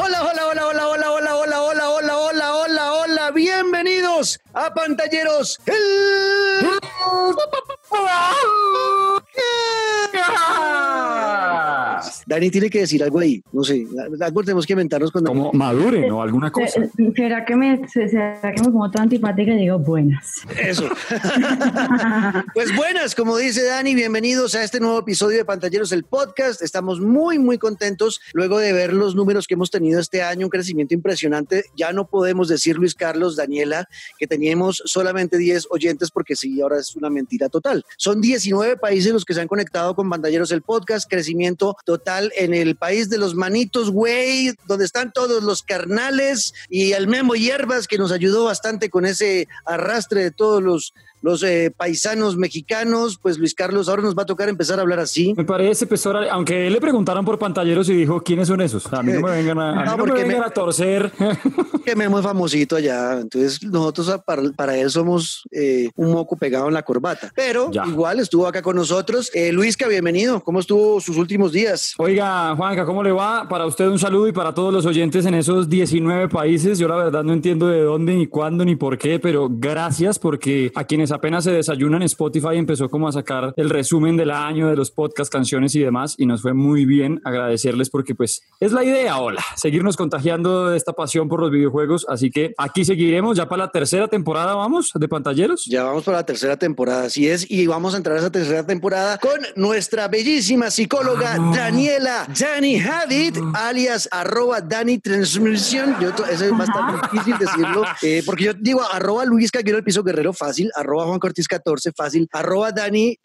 Hola, hola, hola, hola, hola, hola, hola, hola, hola, hola, hola, hola. Bienvenidos a Pantalleros. El... Dani tiene que decir algo ahí. No sé, algo tenemos que inventarnos cuando. Como maduren o alguna cosa. ¿Será que me, será que me pongo toda antipática y digo buenas? Eso. pues buenas, como dice Dani, bienvenidos a este nuevo episodio de Pantalleros, el podcast. Estamos muy, muy contentos luego de ver los números que hemos tenido este año, un crecimiento impresionante. Ya no podemos decir, Luis Carlos, Daniela, que teníamos solamente 10 oyentes porque sí, ahora es una mentira total. Son 19 países los que se han conectado con Pantalleros, el podcast, crecimiento total en el país de los manitos, güey, donde están todos los carnales y el Memo Hierbas que nos ayudó bastante con ese arrastre de todos los los eh, paisanos mexicanos, pues Luis Carlos, ahora nos va a tocar empezar a hablar así. Me parece, pues, aunque le preguntaron por pantalleros y dijo, ¿quiénes son esos? A mí no me vengan a, no, me vengan a torcer. Que Memo es famosito allá, entonces nosotros ah, para, para él somos eh, un moco pegado en la corbata. Pero igual estuvo acá con nosotros. Eh, Luisca, bienvenido. ¿Cómo estuvo sus últimos días? Oiga, Juanca, ¿cómo le va? Para usted un saludo y para todos los oyentes en esos 19 países. Yo la verdad no entiendo de dónde, ni cuándo, ni por qué, pero gracias porque a quienes apenas se desayunan, Spotify empezó como a sacar el resumen del año de los podcasts, canciones y demás y nos fue muy bien agradecerles porque pues es la idea, hola, seguirnos contagiando de esta pasión por los videojuegos, así que aquí seguiremos ya para la tercera temporada, vamos, de pantalleros. Ya vamos para la tercera temporada, así es, y vamos a entrar a esa tercera temporada con nuestra bellísima psicóloga ah, Daniela Dani Hadid, alias arroba Dani Transmisión, yo, eso es bastante difícil decirlo, eh, porque yo digo arroba Luis Caguero el piso guerrero fácil, arroba Juan Cortés 14, fácil, arroba Dani.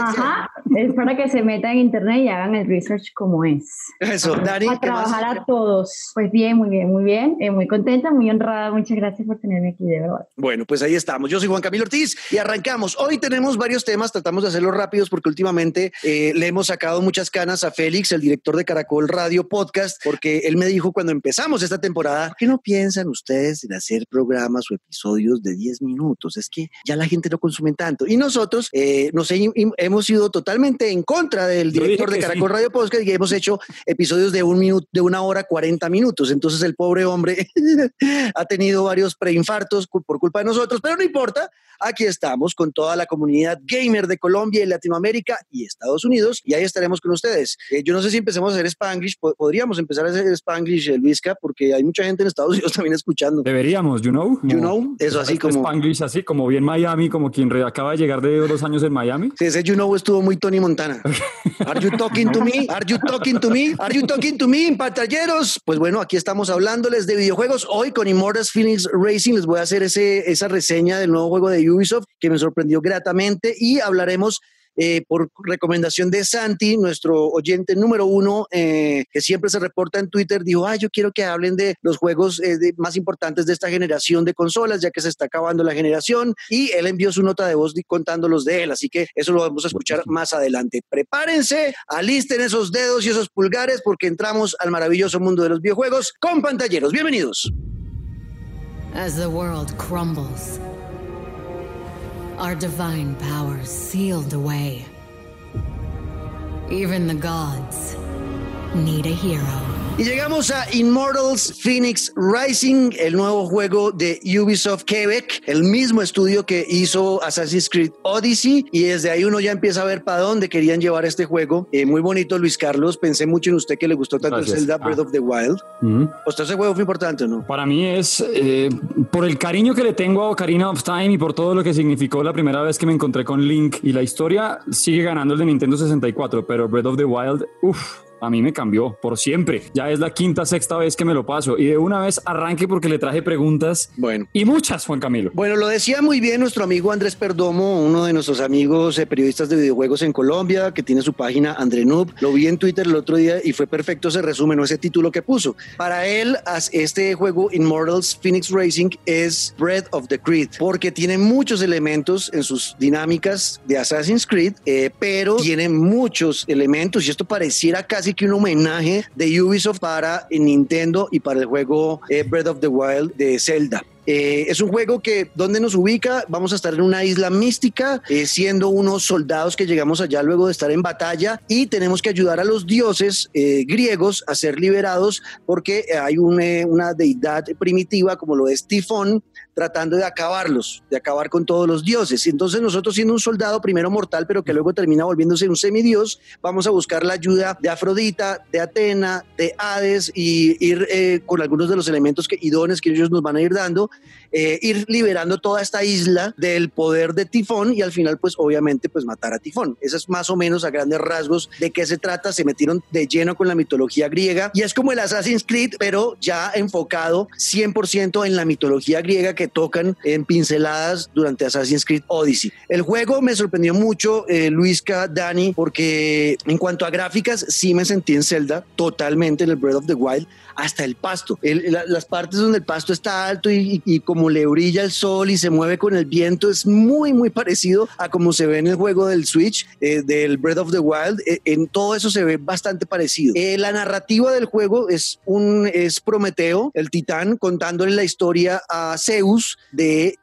Ajá, es para que se metan en internet y hagan el research como es. Eso, Dani. A trabajar a todos. Pues bien, muy bien, muy bien. Eh, muy contenta, muy honrada. Muchas gracias por tenerme aquí, de verdad. Bueno, pues ahí estamos. Yo soy Juan Camilo Ortiz y arrancamos. Hoy tenemos varios temas, tratamos de hacerlos rápidos porque últimamente eh, le hemos sacado muchas canas a Félix, el director de Caracol Radio Podcast, porque él me dijo cuando empezamos esta temporada, ¿por qué no piensan ustedes en hacer programas o episodios de 10 minutos? Es que ya la gente no consume tanto. Y nosotros eh, nos hemos ido totalmente en contra del director de Caracol Radio Podcast y hemos hecho episodios de un minuto, de una hora 40 minutos. Entonces el pobre hombre ha tenido varios preinfartos por culpa de nosotros, pero no importa. Aquí estamos con toda la comunidad gamer de Colombia y Latinoamérica y Estados Unidos y ahí estaremos con ustedes. Eh, yo no sé si empecemos a hacer Spanglish, podríamos empezar a hacer Spanglish, eh, Luisca, porque hay mucha gente en Estados Unidos también escuchando. Deberíamos, you know. You know, eso así como... Spanglish así como en Miami, como quien acaba de llegar de dos años en Miami. Sí, ese You Know estuvo muy Tony Montana. Are you talking to me? Are you talking to me? Are you talking to me, pantalleros? Pues bueno, aquí estamos hablándoles de videojuegos. Hoy con Immortals Phoenix Racing les voy a hacer ese, esa reseña del nuevo juego de Ubisoft que me sorprendió gratamente y hablaremos eh, por recomendación de Santi, nuestro oyente número uno, eh, que siempre se reporta en Twitter, dijo, ah, yo quiero que hablen de los juegos eh, más importantes de esta generación de consolas, ya que se está acabando la generación, y él envió su nota de voz contándolos de él, así que eso lo vamos a escuchar más adelante. Prepárense, alisten esos dedos y esos pulgares, porque entramos al maravilloso mundo de los videojuegos con pantalleros. Bienvenidos. As the world crumbles. Our divine powers sealed away. Even the gods need a hero. Y llegamos a Immortals Phoenix Rising, el nuevo juego de Ubisoft Quebec, el mismo estudio que hizo Assassin's Creed Odyssey. Y desde ahí uno ya empieza a ver para dónde querían llevar este juego. Eh, muy bonito, Luis Carlos. Pensé mucho en usted que le gustó tanto el Zelda Breath ah. of the Wild. Uh ese juego fue importante no? Para mí es eh, por el cariño que le tengo a Ocarina of Time y por todo lo que significó la primera vez que me encontré con Link. Y la historia sigue ganando el de Nintendo 64, pero Breath of the Wild, uff a mí me cambió por siempre. Ya es la quinta, sexta vez que me lo paso. Y de una vez arranque porque le traje preguntas. Bueno. Y muchas, Juan Camilo. Bueno, lo decía muy bien nuestro amigo Andrés Perdomo, uno de nuestros amigos eh, periodistas de videojuegos en Colombia, que tiene su página Andrenub. Lo vi en Twitter el otro día y fue perfecto ese resumen o ese título que puso. Para él, este juego Immortals Phoenix Racing es Breath of the Creed, porque tiene muchos elementos en sus dinámicas de Assassin's Creed, eh, pero tiene muchos elementos y esto pareciera casi que un homenaje de Ubisoft para Nintendo y para el juego eh, Breath of the Wild de Zelda. Eh, es un juego que, ¿dónde nos ubica? Vamos a estar en una isla mística, eh, siendo unos soldados que llegamos allá luego de estar en batalla y tenemos que ayudar a los dioses eh, griegos a ser liberados porque hay una deidad primitiva como lo es Tifón, tratando de acabarlos, de acabar con todos los dioses. Entonces nosotros siendo un soldado primero mortal, pero que luego termina volviéndose un semidios, vamos a buscar la ayuda de Afrodita, de Atena, de Hades y ir eh, con algunos de los elementos que, que ellos nos van a ir dando, eh, ir liberando toda esta isla del poder de Tifón y al final pues obviamente pues matar a Tifón. Eso es más o menos a grandes rasgos de qué se trata. Se metieron de lleno con la mitología griega y es como el Assassin's Creed, pero ya enfocado 100% en la mitología griega que tocan en pinceladas durante Assassin's Creed Odyssey. El juego me sorprendió mucho, eh, Luisca, Dani, porque en cuanto a gráficas, sí me sentí en Zelda totalmente en el Breath of the Wild hasta el pasto. las partes donde el pasto está alto y, como le brilla el sol y se mueve con el viento es muy, muy parecido a como se ve en el juego del Switch, eh, del Breath of the Wild. Eh, en todo eso se ve bastante parecido. Eh, la narrativa del juego es, un, es Prometeo, el titán, contándole la historia a Zeus de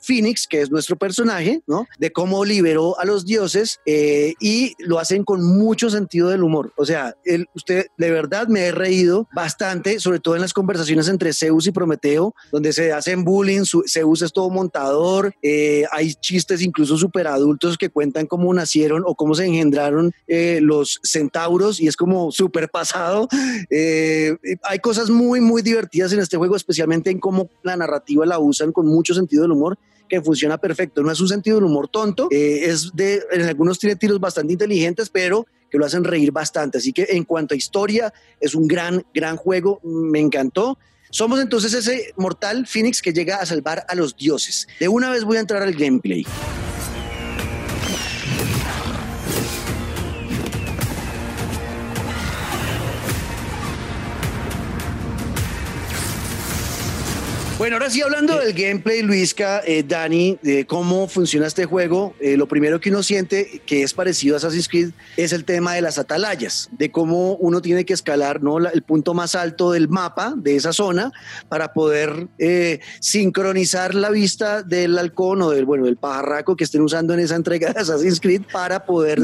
Phoenix, que es nuestro personaje, ¿no? De cómo liberó a los dioses y lo hacen con mucho sentido del humor. O sea, el, usted de verdad me he reído bastante sobre todo en las conversaciones entre Zeus y Prometeo, donde se hacen bullying, Zeus es todo montador, eh, hay chistes incluso súper adultos que cuentan cómo nacieron o cómo se engendraron eh, los centauros y es como súper pasado. Eh, hay cosas muy, muy divertidas en este juego, especialmente en cómo la narrativa la usan con mucho sentido del humor que funciona perfecto. No es un sentido del humor tonto, es de, en algunos tiene tiros bastante inteligentes, pero que lo hacen reír bastante. Así que en cuanto a historia, es un gran, gran juego, me encantó. Somos entonces ese mortal Phoenix que llega a salvar a los dioses. De una vez voy a entrar al gameplay. Bueno, ahora sí hablando del gameplay, Luisca, eh, Dani, de cómo funciona este juego, eh, lo primero que uno siente que es parecido a Assassin's Creed es el tema de las atalayas, de cómo uno tiene que escalar ¿no? el punto más alto del mapa de esa zona para poder eh, sincronizar la vista del halcón o del, bueno, del pajarraco que estén usando en esa entrega de Assassin's Creed para poder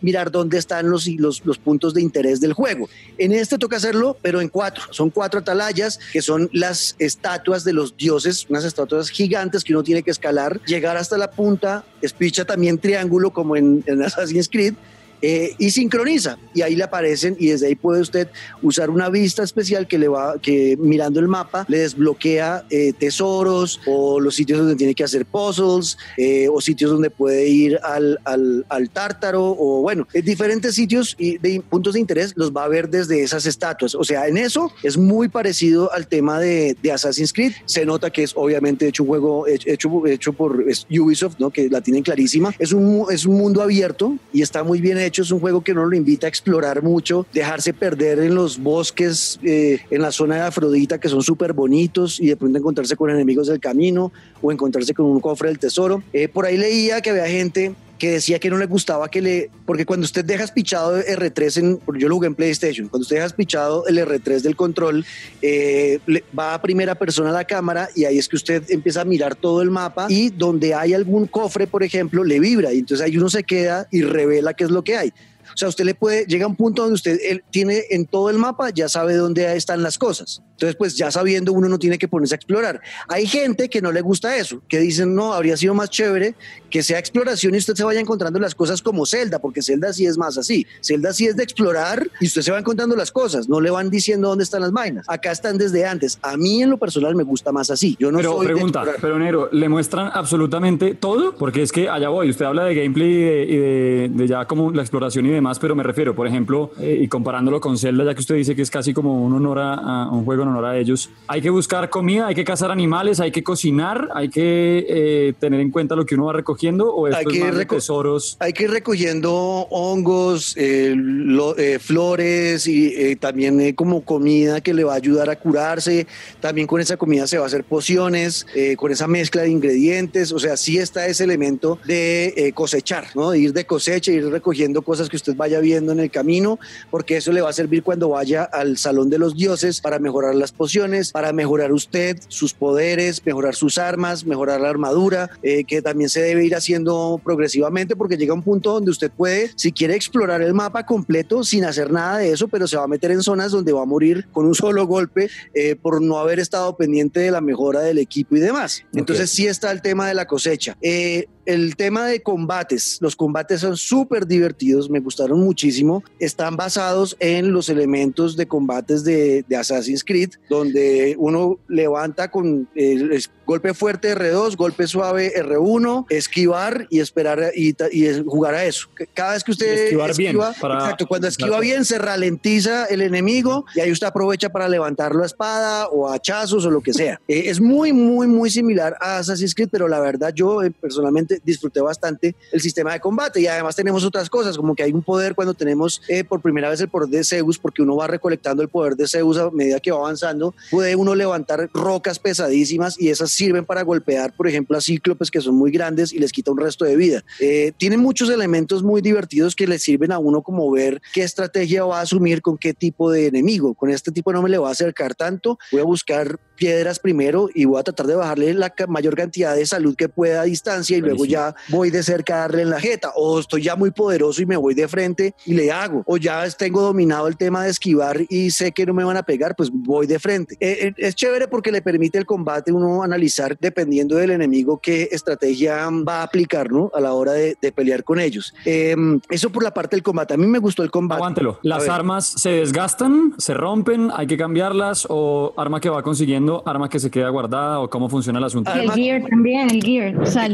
mirar dónde están los, los, los puntos de interés del juego. En este toca hacerlo, pero en cuatro. Son cuatro atalayas que son las estatuas de los dioses, unas estatuas gigantes que uno tiene que escalar, llegar hasta la punta, espicha también triángulo como en, en Assassin's Creed, eh, y sincroniza. Y ahí le aparecen y desde ahí puede usted usar una vista especial que le va que mirando el mapa le desbloquea eh, tesoros o los sitios donde tiene que hacer puzzles eh, o sitios donde puede ir al, al, al tártaro o bueno diferentes sitios y de puntos de interés los va a ver desde esas estatuas. O sea en eso es muy parecido al tema de, de Assassin's Creed. Se nota que es obviamente hecho un juego hecho, hecho por Ubisoft ¿no? que la tienen clarísima. Es un, es un mundo abierto y está muy bien hecho es un juego que no lo invita a explorar mucho, dejarse perder en los bosques, eh, en la zona de Afrodita, que son súper bonitos, y de pronto encontrarse con enemigos del camino o encontrarse con un cofre del tesoro. Eh, por ahí leía que había gente que decía que no le gustaba que le, porque cuando usted deja pichado R3 en, yo lo jugué en PlayStation, cuando usted deja pichado el R3 del control, eh, va a primera persona a la cámara y ahí es que usted empieza a mirar todo el mapa y donde hay algún cofre, por ejemplo, le vibra y entonces ahí uno se queda y revela qué es lo que hay. O sea, usted le puede, llega a un punto donde usted él, tiene en todo el mapa, ya sabe dónde están las cosas. Entonces, pues ya sabiendo, uno no tiene que ponerse a explorar. Hay gente que no le gusta eso, que dicen, no, habría sido más chévere que sea exploración y usted se vaya encontrando las cosas como Zelda, porque Zelda sí es más así. Zelda sí es de explorar y usted se va encontrando las cosas, no le van diciendo dónde están las vainas. Acá están desde antes. A mí en lo personal me gusta más así. Yo no pero pregunta, pero Nero, ¿le muestran absolutamente todo? Porque es que allá voy, usted habla de gameplay y de, ya como la exploración y demás, pero me refiero, por ejemplo, eh, y comparándolo con Zelda, ya que usted dice que es casi como un honor a, un juego honor a ellos. Hay que buscar comida, hay que cazar animales, hay que cocinar, hay que eh, tener en cuenta lo que uno va recogiendo o hay que ir tesoros. Hay que ir recogiendo hongos, eh, flores y también como comida que le va a ayudar a curarse. También con esa comida se va a hacer pociones, con esa mezcla de ingredientes. O sea, sí está ese elemento de cosechar, ¿no? De ir de cosecha, ir recogiendo cosas que usted vaya viendo en el camino, porque eso le va a servir cuando vaya al salón de los dioses para mejorar las pociones, para mejorar usted sus poderes, mejorar sus armas, mejorar la armadura, eh, que también se debe ir haciendo progresivamente porque llega un punto donde usted puede, si quiere explorar el mapa completo sin hacer nada de eso, pero se va a meter en zonas donde va a morir con un solo golpe eh, por no haber estado pendiente de la mejora del equipo y demás. Entonces sí está el tema de la cosecha. Eh, el tema de combates, los combates son súper divertidos, me gustaron muchísimo. Están basados en los elementos de combates de, Assassin's Creed, donde uno levanta con el golpe fuerte R2, golpe suave R1, esquivar y esperar y, jugar a eso. Cada vez que usted esquivar bien exacto, cuando esquiva bien se ralentiza el enemigo y ahí usted aprovecha para levantar la espada o hachazos o lo que sea. Eh, es muy, muy, muy similar a Assassin's Creed, pero la verdad yo eh, personalmente disfruté bastante el sistema de combate y además tenemos otras cosas, como que hay un poder cuando tenemos eh, por primera vez el poder de Zeus, porque uno va recolectando el poder de Zeus a medida que va avanzando, puede uno levantar rocas pesadísimas y esas sirven para golpear, por ejemplo, a cíclopes que son muy grandes y les quita un resto de vida. Eh, tiene muchos elementos muy divertidos que le sirven a uno como ver qué estrategia va a asumir con qué tipo de enemigo. Con este tipo no me le va a acercar tanto, voy a buscar piedras primero y voy a tratar de bajarle la mayor cantidad de salud que pueda a distancia y luego ya voy de cerca a darle en la jeta o estoy ya muy poderoso y me voy de frente y le hago o ya tengo dominado el tema de esquivar y sé que no me van a pegar pues voy de frente. Eh, eh, es chévere porque le permite el combate uno analizar dependiendo del enemigo qué estrategia va a aplicar ¿no? a la hora de, pelear con ellos. Em, eso por la parte del combate. A mí me gustó el combate. Aguántelo. Las armas se desgastan se rompen hay que cambiarlas o arma que va consiguiendo arma que se queda guardada o cómo funciona el asunto? El gear también, el gear. O sea,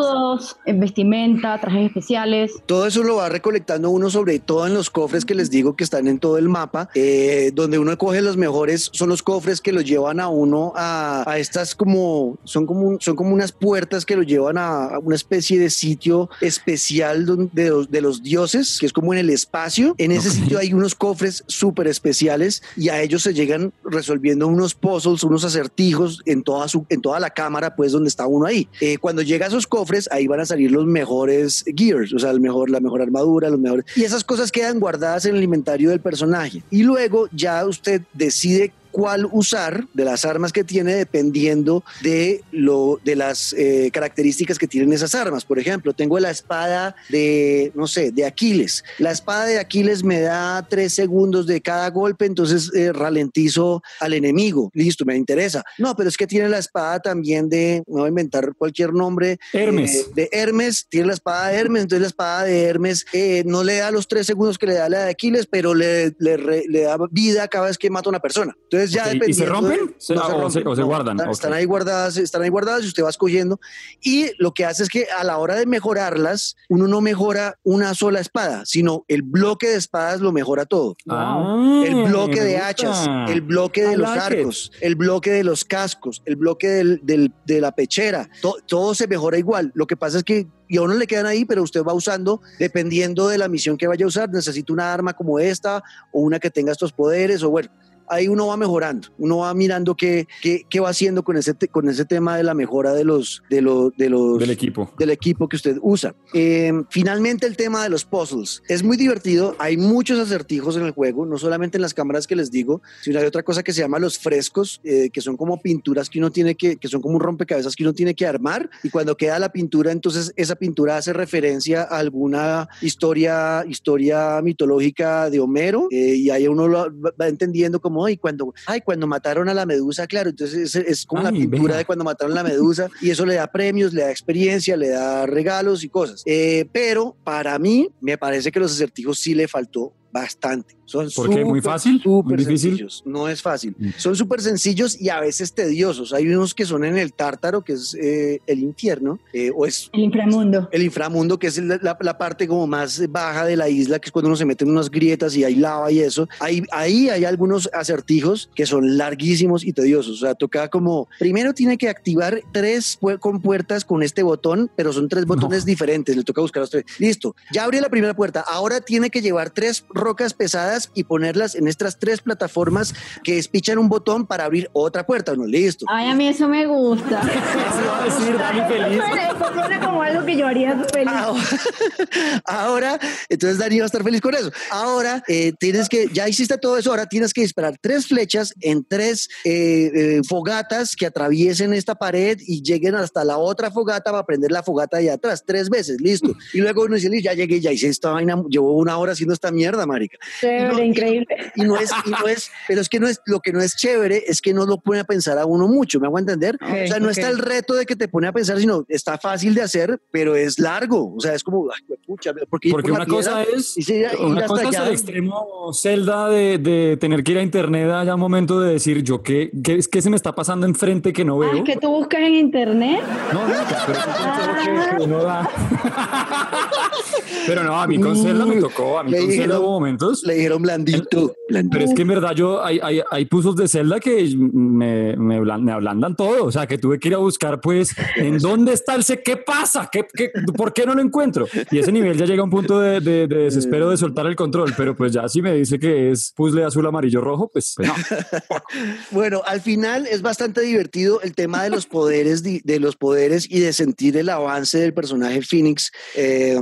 escudos, vestimenta, trajes especiales. Todo eso lo va recolectando uno sobre todo en los cofres que les digo que están en todo el mapa, eh, donde uno coge los mejores, son los cofres que los llevan a uno a, a estas como, son como, son como unas puertas que lo llevan a, una especie de sitio especial de los, de los dioses, que es como en el espacio. En ese sitio hay unos cofres súper especiales y a ellos se llegan resolviendo unos puzzles unos acertijos en toda, su, en toda la cámara, pues donde está uno ahí. Eh, cuando llega a esos cofres, ahí van a salir los mejores gears, o sea, el mejor, la mejor armadura, los mejores. Y esas cosas quedan guardadas en el inventario del personaje. Y luego ya usted decide cuál usar de las armas que tiene dependiendo de, lo, de las eh, características que tienen esas armas. Por ejemplo, tengo la espada de, no sé, de Aquiles. La espada de Aquiles me da tres segundos de cada golpe, entonces eh, ralentizo al enemigo. Listo, me interesa. No, pero es que tiene la espada también de, no voy a inventar cualquier nombre. Hermes. Eh, de Hermes, tiene la espada de Hermes, entonces la espada de Hermes no le da los tres segundos que le da la de Aquiles, pero le, le, le da vida cada vez que mata a una persona. Entonces ya ¿Y se rompen? se, o, se, guardan. Están, ahí guardadas, están ahí guardadas y usted va escogiendo. Y lo que hace es que a la hora de mejorarlas, uno no mejora una sola espada, sino el bloque de espadas lo mejora todo. Ah, el bloque de hachas, el bloque de los arcos, el bloque de los cascos, el bloque del, de la pechera. todo se mejora igual. Lo que pasa es que y a uno le quedan ahí, pero usted va usando dependiendo de la misión que vaya a usar. Necesita una arma como esta o una que tenga estos poderes o bueno, ahí uno va mejorando, uno va mirando qué, qué, qué va haciendo con ese, con ese tema de la mejora de los, de los, de los, del equipo. Del equipo que usted usa. Em, finalmente el tema de los puzzles. Es muy divertido, hay muchos acertijos en el juego, no solamente en las cámaras que les digo, sino hay otra cosa que se llama los frescos, eh, que son como pinturas que uno tiene que, que son como un rompecabezas que uno tiene que armar y cuando queda la pintura, entonces esa pintura hace referencia a alguna historia, historia mitológica de Homero eh, y ahí uno lo va entendiendo como y cuando, ay, cuando mataron a la medusa, claro, entonces es, como la pintura de cuando mataron a la medusa y eso le da premios, le da experiencia, le da regalos y cosas. Eh, pero para mí me parece que los acertijos sí le faltó bastante. Son ¿Por qué? ¿Muy fácil? Súper sencillos. No es fácil. Mm. Son súper sencillos y a veces tediosos. Hay unos que son en el tártaro, que es eh, el infierno, eh, o es... El inframundo. El inframundo, que es la, parte como más baja de la isla, que es cuando uno se mete en unas grietas y hay lava y eso. Ahí, ahí hay algunos acertijos que son larguísimos y tediosos. O sea, toca como... Primero tiene que activar tres compuertas con este botón, pero son tres botones diferentes. Le toca buscar los tres. Listo. Ya abrió la primera puerta. Ahora tiene que llevar tres rocas pesadas y ponerlas en estas tres plataformas que espichan un botón para abrir otra puerta. No, listo. Ay, a mí eso me gusta. Eso va a decir Dani feliz. Eso suena como algo que yo haría feliz. Ahora, entonces Dani va a estar feliz con eso. Ahora eh, tienes que, ya hiciste todo eso, ahora tienes que disparar tres flechas en tres eh, eh, fogatas que atraviesen esta pared y lleguen hasta la otra fogata para prender la fogata de atrás, tres veces, listo. Y luego uno dice, "Listo, ya llegué, ya hice esta vaina, llevo una hora haciendo esta mierda, marica. Chévere, No, y- increíble. Y no es, y no es, pero es que no es, lo que no es chévere es que no lo pone a pensar a uno mucho, ¿me hago entender? O sea, no está el reto de que te pone a pensar, sino está fácil de hacer, pero es largo. O sea, es como, ay, pucha, porque, por una cosa piedra es, y se- una cosa es el extremo celda de, de tener que ir a internet allá un momento de decir yo qué, qué, qué se me está pasando enfrente que no veo. Ah, que tú buscas en internet. No, nunca, pero que, que uno da. pero no, a mí con Zelda me tocó, a mí con Zelda dijeron- hubo momentos. Le dijeron blandito. blandito. Pero es que en verdad yo, hay, hay, hay puzzles de Zelda que me, me, ablan- me ablandan todo. O sea, que tuve que ir a buscar, pues, en dónde está el se, qué pasa, ¿Qué, qué, por qué no lo encuentro. Y ese nivel ya llega a un punto de, de, de desespero de soltar el control. Pero pues ya si me dice que es puzzle azul, amarillo, rojo, pues, pues no. Bueno, al final es bastante divertido el tema de los poderes, de, los poderes y de sentir el avance del personaje Phoenix, eh,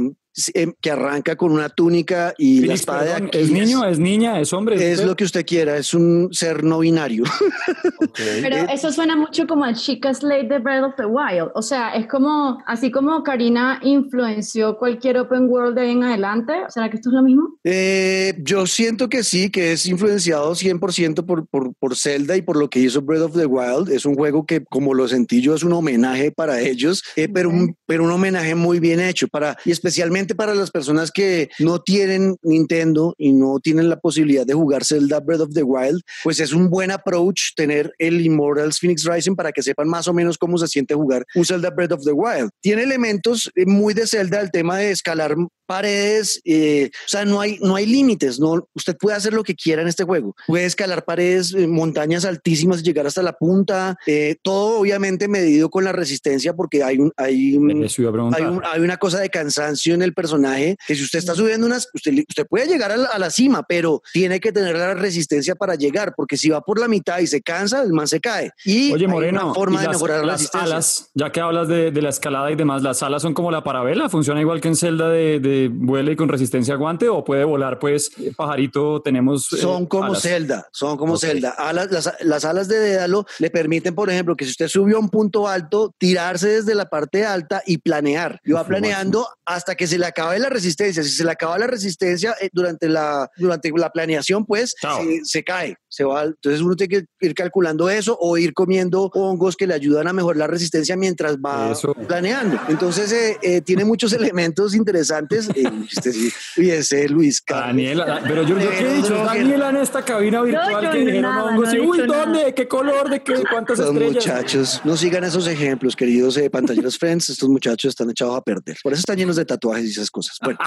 que arranca con una túnica y la espada de perdón, Aquiles. ¿Es niño, es niña, es hombre? Es usted? lo que usted quiera, es un ser no binario. Pero eso suena mucho como a Chica Slate de Breath of the Wild. O sea, es como, así como Karina influenció cualquier open world de ahí en adelante. ¿Será que esto es lo mismo? Eh, yo siento que sí, que es influenciado 100% por, por, por Zelda y por lo que hizo Breath of the Wild. Es un juego que, como lo sentí yo, es un homenaje para ellos, eh, pero, un, pero un homenaje muy bien hecho, para, y especialmente para las personas que no tienen Nintendo y no tienen la posibilidad de jugar Zelda Breath of the Wild, pues es un buen approach tener el Immortals Phoenix Rising para que sepan más o menos cómo se siente jugar un Zelda Breath of the Wild. Tiene elementos eh, muy de Zelda, el tema de escalar paredes, eh, o sea, no hay, no hay límites, no, usted puede hacer lo que quiera en este juego, puede escalar paredes, eh, montañas altísimas, llegar hasta la punta, eh, todo obviamente medido con la resistencia porque hay un, hay un, hay, un- hay una cosa de cansancio en el personaje que si usted está subiendo unas, usted, usted puede llegar a la, a la cima, pero tiene que tener la resistencia para llegar, porque si va por la mitad y se cansa, el man se cae. Y Oye, hay Moreno, una forma ¿y de las, mejorar la las resistencia. alas, ya que hablas de, de la escalada y demás, ¿las alas son como la parabela? ¿Funciona igual que en Zelda de, de vuela y con resistencia a guante? ¿O puede volar, pues, pajarito, tenemos... eh, Son como alas? Zelda, son como Ok. Zelda. Alas- las, las alas de Dédalo le permiten, por ejemplo, que si usted subió a un punto alto, tirarse desde la parte alta y planear. Y va planeando hasta que se le acabe la resistencia. Si se le acaba la resistencia eh, durante, la, durante la planeación, pues se, se cae. Se va, entonces uno tiene que ir calculando eso o ir comiendo hongos que le ayudan a mejorar la resistencia mientras va Eso. planeando. Entonces eh, eh, tiene muchos elementos interesantes. Fíjese, Luis Carlos. Daniela, pero yo, yo qué he dicho, no, Daniela en esta cabina virtual yo que dijeron nada, hongos no y, uy, nada. ¿dónde? ¿Qué color? ¿De qué? ¿Cuántas Los estrellas? muchachos, no sigan esos ejemplos, queridos eh, pantalleros friends. Estos muchachos están echados a perder. Por eso están llenos de tatuajes y esas cosas. Bueno,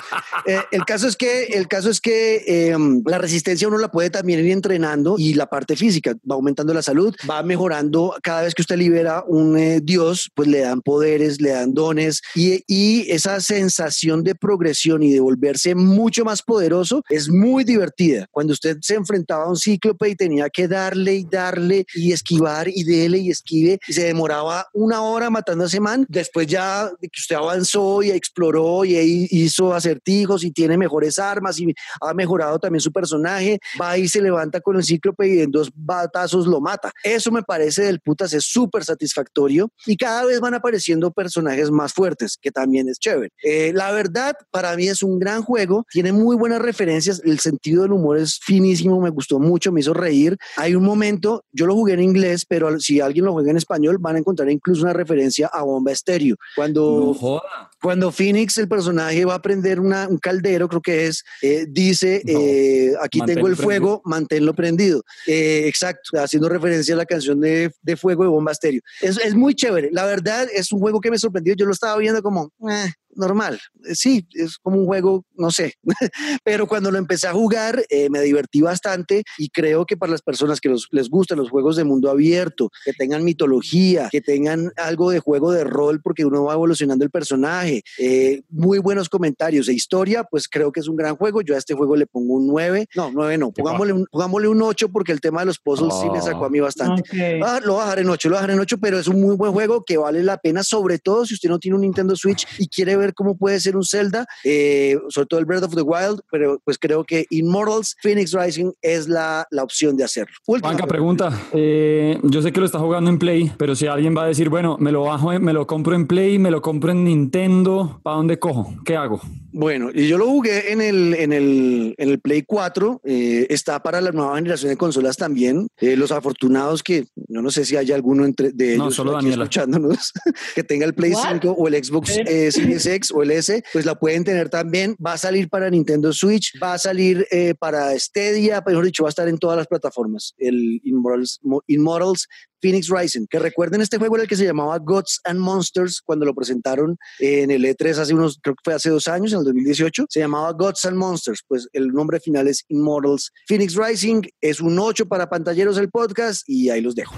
eh, el caso es que, el caso es que eh, la resistencia uno la puede también ir entrenando y la parte física va aumentando la salud, va mejorando. Cada vez que usted libera un eh, dios, pues le dan poderes, le dan dones y, y esa sensación de progresión y de volverse mucho más poderoso es muy divertida. Cuando usted se enfrentaba a un cíclope y tenía que darle y darle y esquivar y dele y esquive y se demoraba una hora matando a ese man, después ya que usted avanzó y exploró y hizo acertijos y tiene mejores armas y ha mejorado también su personaje, va y se levanta con el cíclope y en dos batazos lo mata. Eso me parece del putas, es súper satisfactorio y cada vez van apareciendo personajes más fuertes, que también es chévere. Eh, la verdad, para mí es un gran juego, tiene muy buenas referencias, el sentido del humor es finísimo, me gustó mucho, me hizo reír. Hay un momento, yo lo jugué en inglés, pero si alguien lo juega en español, van a encontrar incluso una referencia a Bomba Estéreo. Cuando No cuando Phoenix, el personaje, va a prender una- un caldero, creo que es, eh, dice, No, eh, aquí manténlo tengo el prendido. fuego, manténlo prendido. Eh, exacto, haciendo referencia a la canción de, de Fuego de Bomba Estéreo. Es, es muy chévere. La verdad, es un juego que me sorprendió. Yo lo estaba viendo como, eh, normal. Eh, sí, es como un juego, no sé, pero cuando lo empecé a jugar eh, me divertí bastante y creo que para las personas que les gustan los juegos de mundo abierto, que tengan mitología, que tengan algo de juego de rol porque uno va evolucionando el personaje, eh, muy buenos comentarios e historia, pues creo que es un gran juego. Yo a este juego le pongo un 9, no, 9 no, pongámosle un, pongámosle un 8 porque el tema de los puzzles sí me sacó a mí bastante. Ah, lo voy a dejar en 8, lo voy a dejar en 8, pero es un muy buen juego que vale la pena, sobre todo si usted no tiene un Nintendo Switch y quiere ver cómo puede ser un Zelda, eh, sobre todo el Breath of the Wild, pero pues creo que Immortals Phoenix Rising es la, la opción de hacerlo. Juanca, pregunta. Eh, yo sé que lo está jugando en Play, pero si alguien va a decir, bueno, me lo bajo, me lo compro en Play, me lo compro en Nintendo, ¿para dónde cojo? ¿Qué hago? Bueno, y yo lo jugué en el, en el, en el Play 4, eh, está para la nueva generación de consolas también. los afortunados que, no, no sé si hay alguno entre de ellos solo escuchándonos, que tenga el Play 5 o el Xbox Series X o el S, pues la pueden tener también. Va a salir para Nintendo Switch, va a salir eh, para Stadia, mejor dicho, va a estar en todas las plataformas. El Immortals, Phoenix Rising, que recuerden este juego era el que se llamaba Gods and Monsters cuando lo presentaron en el E3 hace unos, creo que fue hace dos años, en el 2018, se llamaba Gods and Monsters, pues el nombre final es Immortals Phoenix Rising, es un 8 para pantalleros el podcast y ahí los dejo.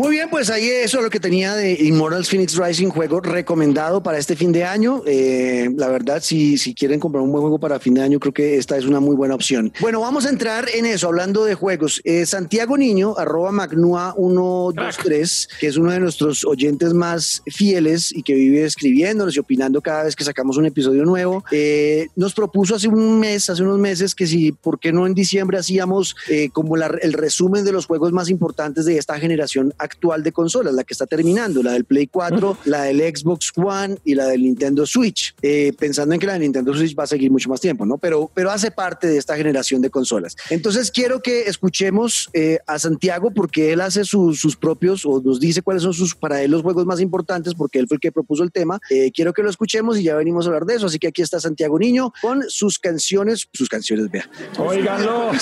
Muy bien, pues ahí eso es lo que tenía de Immortals Phoenix Rising, juego recomendado para este fin de año. Eh, la verdad, si, si quieren comprar un buen juego para fin de año, creo que esta es una muy buena opción. Bueno, vamos a entrar en eso, hablando de juegos. Eh, Santiago Niño, arroba Magnua123, que es uno de nuestros oyentes más fieles y que vive escribiéndonos y opinando cada vez que sacamos un episodio nuevo, eh, nos propuso hace un mes, hace unos meses, que si, ¿por qué no en diciembre hacíamos como el resumen de los juegos más importantes de esta generación actual? Actual de consolas, la que está terminando, la del Play 4, la del Xbox One y la del Nintendo Switch, eh, pensando en que la de Nintendo Switch va a seguir mucho más tiempo, ¿no? Pero, pero hace parte de esta generación de consolas. Entonces quiero que escuchemos eh, a Santiago porque él hace sus propios o nos dice cuáles son sus para él los juegos más importantes porque él fue el que propuso el tema. Eh, quiero que lo escuchemos y ya venimos a hablar de eso. Así que aquí está Santiago Niño con sus canciones, sus canciones, vea. Óiganlo,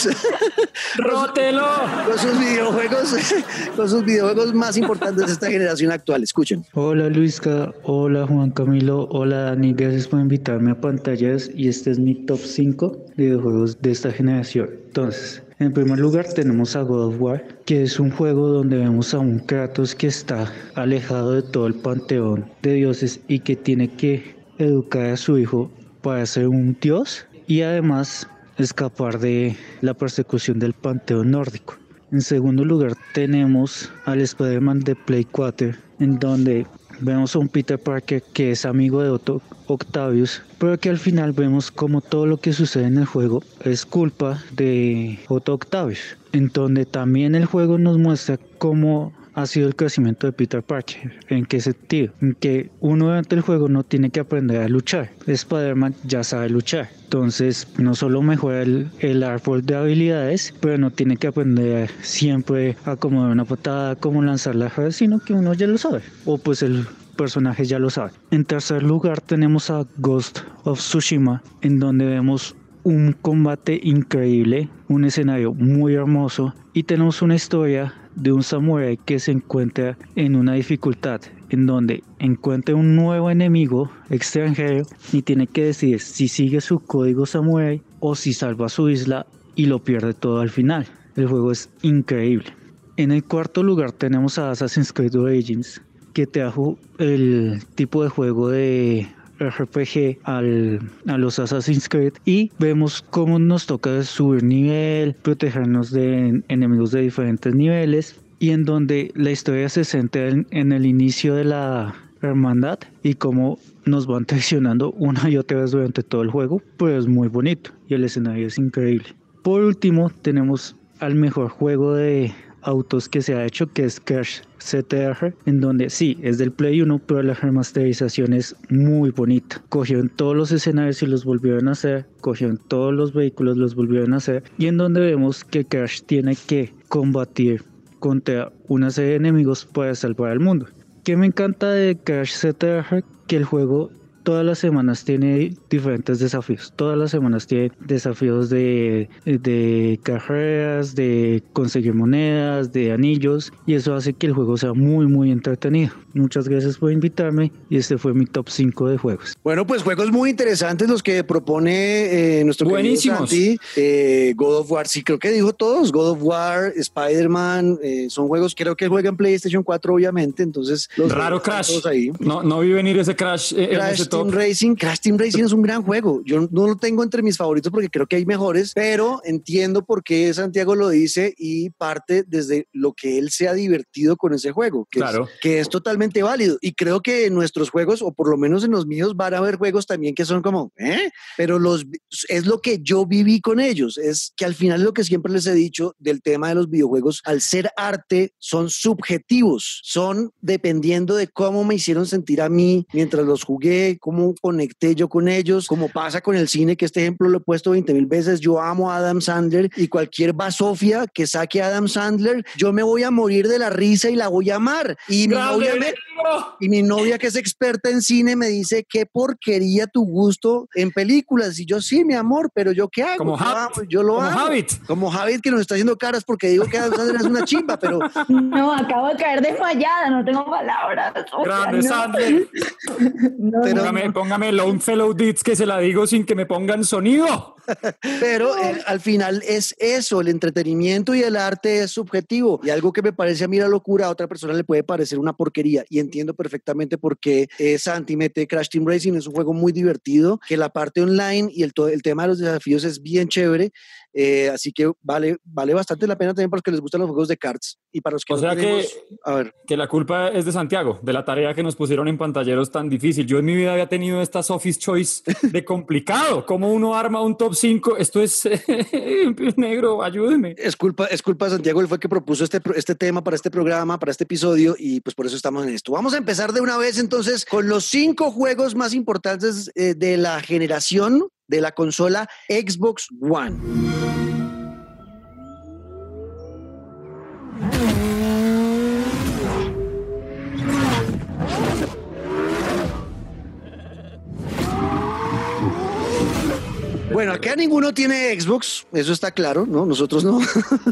rótelo. Con sus videojuegos, con sus videojuegos más importantes de esta generación actual. Escuchen. Hola Luisca, hola Juan Camilo, hola Dani, gracias por invitarme a pantallas y este es mi top 5 de videojuegos de esta generación. Entonces, en primer lugar tenemos a God of War, que es un juego donde vemos a un Kratos que está alejado de todo el panteón de dioses y que tiene que educar a su hijo para ser un dios y además escapar de la persecución del panteón nórdico. En segundo lugar tenemos al Spider-Man de Play 4, en donde vemos a un Peter Parker que es amigo de Otto Octavius, pero que al final vemos como todo lo que sucede en el juego es culpa de Otto Octavius, en donde también el juego nos muestra cómo ha sido el crecimiento de Peter Parker. ¿En qué sentido? En que uno durante el juego no tiene que aprender a luchar. Spider-Man ya sabe luchar. Entonces, no solo mejora el, el, árbol de habilidades, pero no tiene que aprender siempre a cómo dar una patada, cómo lanzar la red, sino que uno ya lo sabe. O pues el personaje ya lo sabe. En tercer lugar tenemos a Ghost of Tsushima, en donde vemos un combate increíble, un escenario muy hermoso y tenemos una historia de un samurái que se encuentra en una dificultad en donde encuentra un nuevo enemigo extranjero y tiene que decidir si sigue su código samurái o si salva su isla y lo pierde todo al final. El juego es increíble. En el cuarto lugar tenemos a Assassin's Creed Origins, que trajo el tipo de juego de RPG al, a los Assassin's Creed y vemos cómo nos toca subir nivel, protegernos de enemigos de diferentes niveles y en donde la historia se centra en, el inicio de la hermandad y cómo nos van traicionando una y otra vez durante todo el juego, pues es muy bonito y el escenario es increíble. Por último, tenemos al mejor juego de autos que se ha hecho, que es Crash CTR, en donde sí, es del Play 1, pero la remasterización es muy bonita. Cogieron todos los escenarios y los volvieron a hacer, cogieron todos los vehículos, los volvieron a hacer, y en donde vemos que Crash tiene que combatir contra una serie de enemigos para salvar al mundo. Que me encanta de Crash CTR? Que el juego todas las semanas tiene diferentes desafíos. Todas las semanas tiene desafíos de, de carreras, de conseguir monedas, de anillos. Y eso hace que el juego sea muy, muy entretenido. Muchas gracias por invitarme. Y este fue mi top 5 de juegos. Bueno, pues juegos muy interesantes los que propone eh, nuestro Buenísimos. Eh, God of War, sí, creo que dijo todos. God of War, Spider-Man, eh, son juegos, creo que juegan PlayStation 4, obviamente. Entonces, los Raro Crash. Ahí. No, no vi venir ese Crash. Crash Team Racing. Crash Team Racing es un gran juego. Yo no lo tengo entre mis favoritos porque creo que hay mejores, pero entiendo por qué Santiago lo dice y parte desde lo que él se ha divertido con ese juego, que, claro. es, que es totalmente válido. Y creo que en nuestros juegos, o por lo menos en los míos, van a haber juegos también que son como, ¿eh? Pero los, es lo que yo viví con ellos. Es que al final lo que siempre les he dicho del tema de los videojuegos, al ser arte, son subjetivos, son dependiendo de cómo me hicieron sentir a mí mientras los jugué, cómo conecté yo con ellos, como pasa con el cine, que este ejemplo lo he puesto 20 mil veces. Yo amo a Adam Sandler y cualquier basofia que saque a Adam Sandler, yo me voy a morir de la risa y la voy a amar. Y mi, novia, y mi novia, que es experta en cine, me dice, qué porquería tu gusto en películas. Y yo, sí, mi amor, pero yo qué hago? Como yo, lo como hago. Como Javid, que nos está haciendo caras porque digo que Adam Sandler es una chimba, pero... No, acabo de caer desmayada, no tengo palabras. Grande Sandler. póngame, póngame Lone Fellow Deeds que se la digo sin que me pongan sonido. Pero eh, al final es eso, el entretenimiento y el arte es subjetivo. Y algo que me parece a mí la locura, a otra persona le puede parecer una porquería. Y entiendo perfectamente por qué eh, Santi mete Crash Team Racing. Es un juego muy divertido, que la parte online y el, el tema de los desafíos es bien chévere. Eh, así que vale, vale bastante la pena también para los que les gustan los juegos de cards y para los que o sea que, a ver. que la culpa es de Santiago, de la tarea que nos pusieron en pantalleros tan difícil. Yo en mi vida había tenido estas Office Choice de complicado. ¿Cómo uno arma un top 5? Esto es negro, ayúdeme. Es culpa, es culpa de Santiago, él fue el que propuso este, este tema para este programa, para este episodio y pues por eso estamos en esto. Vamos a empezar de una vez entonces con los cinco juegos más importantes eh, de la generación de la consola Xbox One. Acá ninguno tiene Xbox, eso está claro, ¿no? Nosotros no.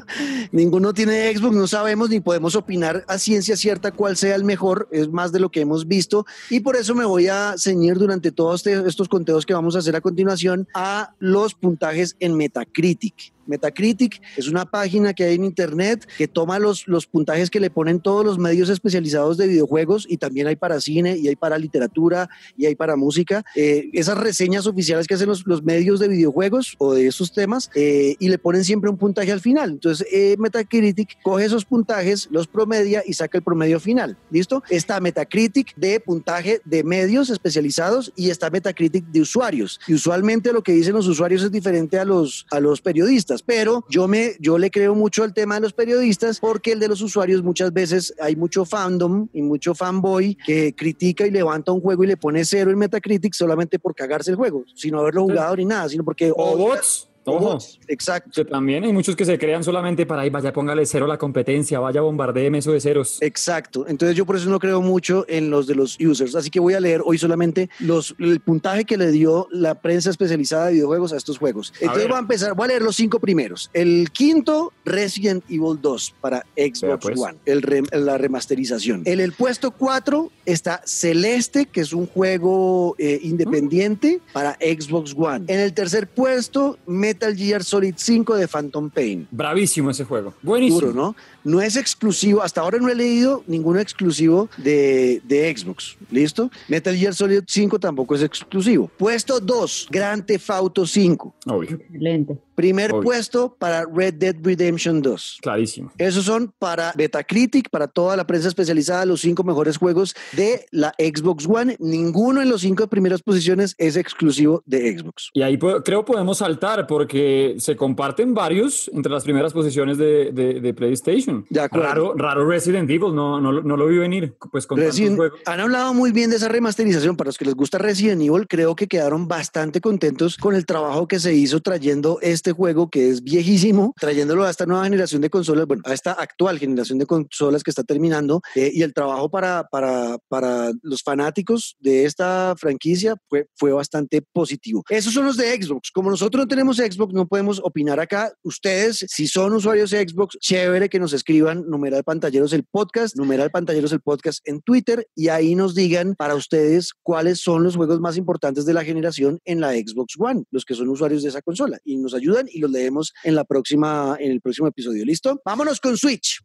ninguno tiene Xbox, no sabemos ni podemos opinar a ciencia cierta cuál sea el mejor, es más de lo que hemos visto. Y por eso me voy a ceñir durante todos este, estos conteos que vamos a hacer a continuación a los puntajes en Metacritic. Metacritic es una página que hay en Internet que toma los, los puntajes que le ponen todos los medios especializados de videojuegos y también hay para cine y hay para literatura y hay para música. Eh, esas reseñas oficiales que hacen los, los, medios de videojuegos o de esos temas eh, y le ponen siempre un puntaje al final. Entonces eh, Metacritic coge esos puntajes, los promedia y saca el promedio final. ¿Listo? Está Metacritic de puntaje de medios especializados y está Metacritic de usuarios. Y usualmente lo que dicen los usuarios es diferente a los, a los periodistas pero yo, me, yo le creo mucho al tema de los periodistas porque el de los usuarios muchas veces hay mucho fandom y mucho fanboy que critica y levanta un juego y le pone cero en Metacritic solamente por cagarse el juego, sin haberlo jugado ni nada, sino porque... O bots. Ojo, exacto. también hay muchos que se crean solamente para ahí, vaya, póngale cero a la competencia, vaya, bombardeeme eso de ceros. Exacto. Entonces yo por eso no creo mucho en los de los users. Así que voy a leer hoy solamente los, el puntaje que le dio la prensa especializada de videojuegos a estos juegos. Entonces voy a empezar, voy a leer los cinco primeros. El quinto, Resident Evil 2 para Xbox pues. One, el la remasterización. En el puesto cuatro está Celeste, que es un juego eh, independiente para Xbox One. En el tercer puesto, Metal Gear Solid 5 de Phantom Pain. Bravísimo ese juego. Buenísimo. ¿no? No es exclusivo, hasta ahora no he leído ninguno exclusivo de, de Xbox. ¿Listo? Metal Gear Solid 5 tampoco es exclusivo. Puesto 2, Grand Theft Auto 5. Excelente. Primer puesto para Red Dead Redemption 2. Clarísimo. Esos son para Metacritic, para toda la prensa especializada, los cinco mejores juegos de la Xbox One. Ninguno en los cinco primeras posiciones es exclusivo de Xbox. Y ahí creo podemos saltar porque porque se comparten varios entre las primeras posiciones de, de, PlayStation. De Raro, raro Resident Evil, no, no, no, lo vi venir. Pues con juegos. Han hablado muy bien de esa remasterización. Para los que les gusta Resident Evil, creo que quedaron bastante contentos con el trabajo que se hizo trayendo este juego que es viejísimo, trayéndolo a esta nueva generación de consolas, bueno, a esta actual generación de consolas que está terminando eh, y el trabajo para, para, para los fanáticos de esta franquicia fue, fue bastante positivo. Esos son los de Xbox. Como nosotros no tenemos Xbox, no podemos opinar acá. Ustedes, si son usuarios de Xbox, chévere que nos escriban numeral pantalleros el podcast, numeral pantalleros el podcast en Twitter y ahí nos digan para ustedes cuáles son los juegos más importantes de la generación en la Xbox One, los que son usuarios de esa consola y nos ayudan y los leemos en la próxima en el próximo episodio. ¿Listo? Vámonos con Switch.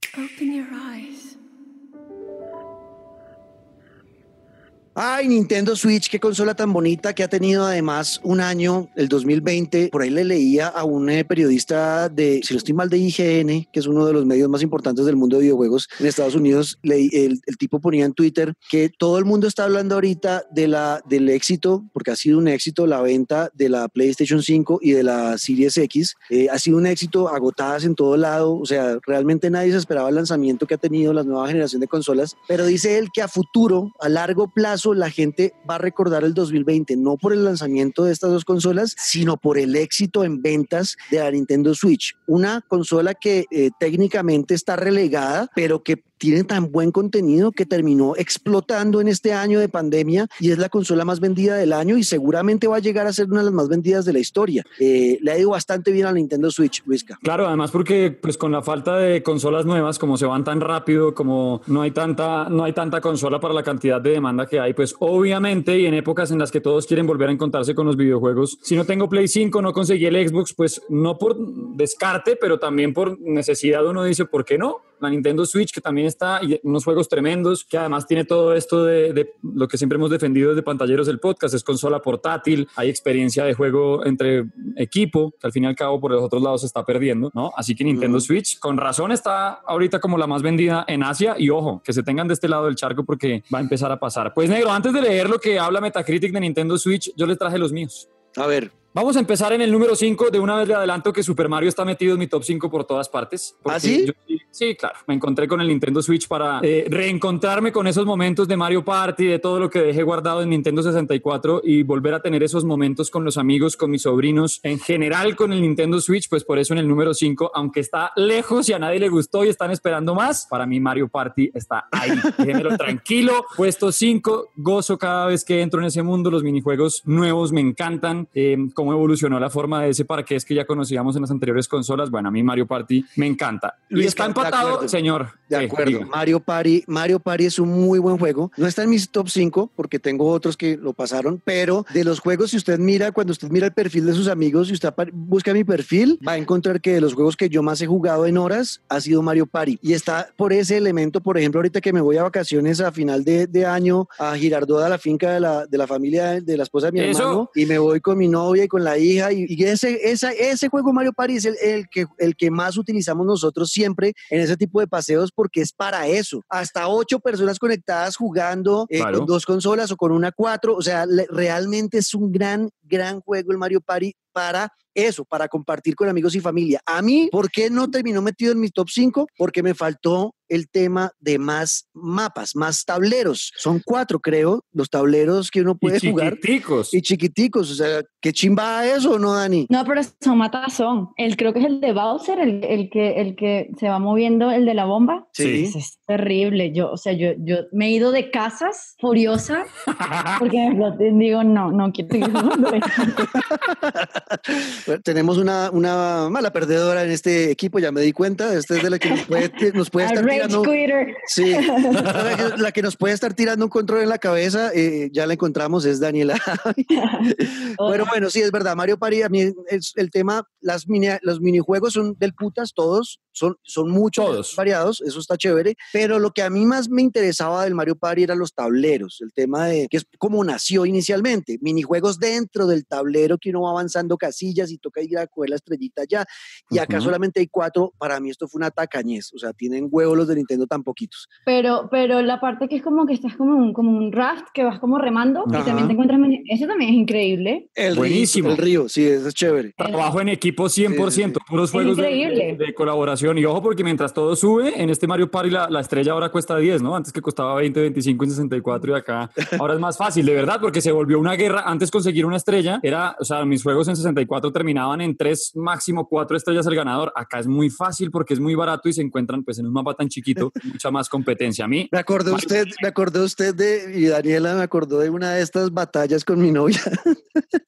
Ay, Nintendo Switch, qué consola tan bonita que ha tenido además un año, el 2020. Por ahí le leía a un eh, periodista de, si no estoy mal, de IGN, que es uno de los medios más importantes del mundo de videojuegos en Estados Unidos. el, el, tipo ponía en Twitter que todo el mundo está hablando ahorita de la, del éxito, porque ha sido un éxito la venta de la PlayStation 5 y de la Series X. Eh, ha sido un éxito agotadas en todo lado. O sea, realmente nadie se esperaba el lanzamiento que ha tenido la nueva generación de consolas. Pero dice él que a futuro, a largo plazo, la gente va a recordar el 2020, no por el lanzamiento de estas dos consolas, sino por el éxito en ventas de la Nintendo Switch. Una consola que eh, técnicamente está relegada, pero que tiene tan buen contenido que terminó explotando en este año de pandemia y es la consola más vendida del año y seguramente va a llegar a ser una de las más vendidas de la historia. Eh, le ha ido bastante bien a la Nintendo Switch, Luisca. Claro, además porque pues con la falta de consolas nuevas, como se van tan rápido, como no hay tanta, no hay tanta consola para la cantidad de demanda que hay, pues obviamente y en épocas en las que todos quieren volver a encontrarse con los videojuegos, si no tengo Play 5, no conseguí el Xbox, pues no por descarte, pero también por necesidad uno dice, ¿por qué no? La Nintendo Switch, que también está, y unos juegos tremendos, que además tiene todo esto de, lo que siempre hemos defendido desde pantalleros del podcast, es consola portátil, hay experiencia de juego entre equipo, que al fin y al cabo por los otros lados se está perdiendo, ¿no? Así que Nintendo Switch, con razón, está ahorita como la más vendida en Asia y ojo, que se tengan de este lado del charco porque va a empezar a pasar. Pues negro, antes de leer lo que habla Metacritic de Nintendo Switch, yo les traje los míos. A ver. Vamos a empezar en el número 5. De una vez le adelanto que Super Mario está metido en mi top 5 por todas partes. ¿Ah, sí? sí, claro. Me encontré con el Nintendo Switch para eh, reencontrarme con esos momentos de Mario Party, de todo lo que dejé guardado en Nintendo 64 y volver a tener esos momentos con los amigos, con mis sobrinos, en general con el Nintendo Switch. Pues por eso en el número 5, aunque está lejos y a nadie le gustó y están esperando más, para mí Mario Party está ahí. Déjenmelo tranquilo. Puesto 5, gozo cada vez que entro en ese mundo. Los minijuegos nuevos me encantan. Eh, cómo evolucionó la forma de ese parque que ya conocíamos en las anteriores consolas. Bueno, a mí Mario Party me encanta. y está empatado, señor. De acuerdo. Mario Party, Mario Party es un muy buen juego. No está en mis top 5 porque tengo otros que lo pasaron, pero de los juegos, si usted mira, cuando usted mira el perfil de sus amigos, si usted busca mi perfil, va a encontrar que de los juegos que yo más he jugado en horas ha sido Mario Party. Y está por ese elemento, por ejemplo, ahorita que me voy a vacaciones a final de, de año a Girardot, a la finca de la, de la familia de la esposa de mi hermano, y me voy con mi novia y con la hija. Y, ese, ese juego Mario Party es el, que, el que más utilizamos nosotros siempre en ese tipo de paseos porque es para eso. Hasta ocho personas conectadas jugando eh, con dos consolas o con una cuatro. O sea, realmente es un gran, gran juego el Mario Party para eso, para compartir con amigos y familia. A mí, ¿por qué no terminó metido en mi top 5? Porque me faltó el tema de más mapas, más tableros. Son cuatro, creo, los tableros que uno puede y jugar. Chiquiticos. Y chiquiticos. O sea, ¿qué chimba eso, no, Dani? No, pero son matazón. El, creo que es el de Bowser, el, el, que, el que se va moviendo, el de la bomba. Sí. Es, terrible. Yo, o sea, yo, yo me he ido de casas furiosa porque me digo, no, no quiero seguir Tenemos una, una, mala perdedora en este equipo, ya me di cuenta. Esta es de la que nos puede, nos puede estar tirando. Sí, la que, nos puede estar tirando un control en la cabeza, eh, ya la encontramos, es Daniela. bueno, bueno, sí, es verdad. Mario Party, a mí es el tema, las mini, los minijuegos son del putas, todos, son, son muchos variados, eso está chévere. Pero lo que a mí más me interesaba del Mario Party era los tableros, el tema de que es como nació inicialmente, minijuegos dentro del tablero que uno va avanzando casillas y toca ir a coger la estrellita ya. Y acá solamente hay cuatro. Para mí esto fue una tacañez. O sea, tienen huevos los de Nintendo tan poquitos. Pero, pero la parte que es como que estás como un, como un raft que vas como remando y también te encuentras. Eso también es increíble. El Buenísimo. Río, el río, sí, eso es chévere. Trabajo en equipo 100%, puros juegos de, de, colaboración. Y ojo, porque mientras todo sube, en este Mario Party la, la estrella ahora cuesta 10, ¿no? Antes que costaba 20, 25 y 64 y acá ahora es más fácil, de verdad, porque se volvió una guerra. Antes conseguir una estrella era, o sea, mis juegos en 64 terminaban en 3, máximo 4 estrellas el ganador. Acá es muy fácil porque es muy barato y se encuentran pues en un mapa tan chiquito, mucha más competencia. A mí... Me acordó usted, me acordó usted de, y Daniela me acordó de una de estas batallas con mi novia.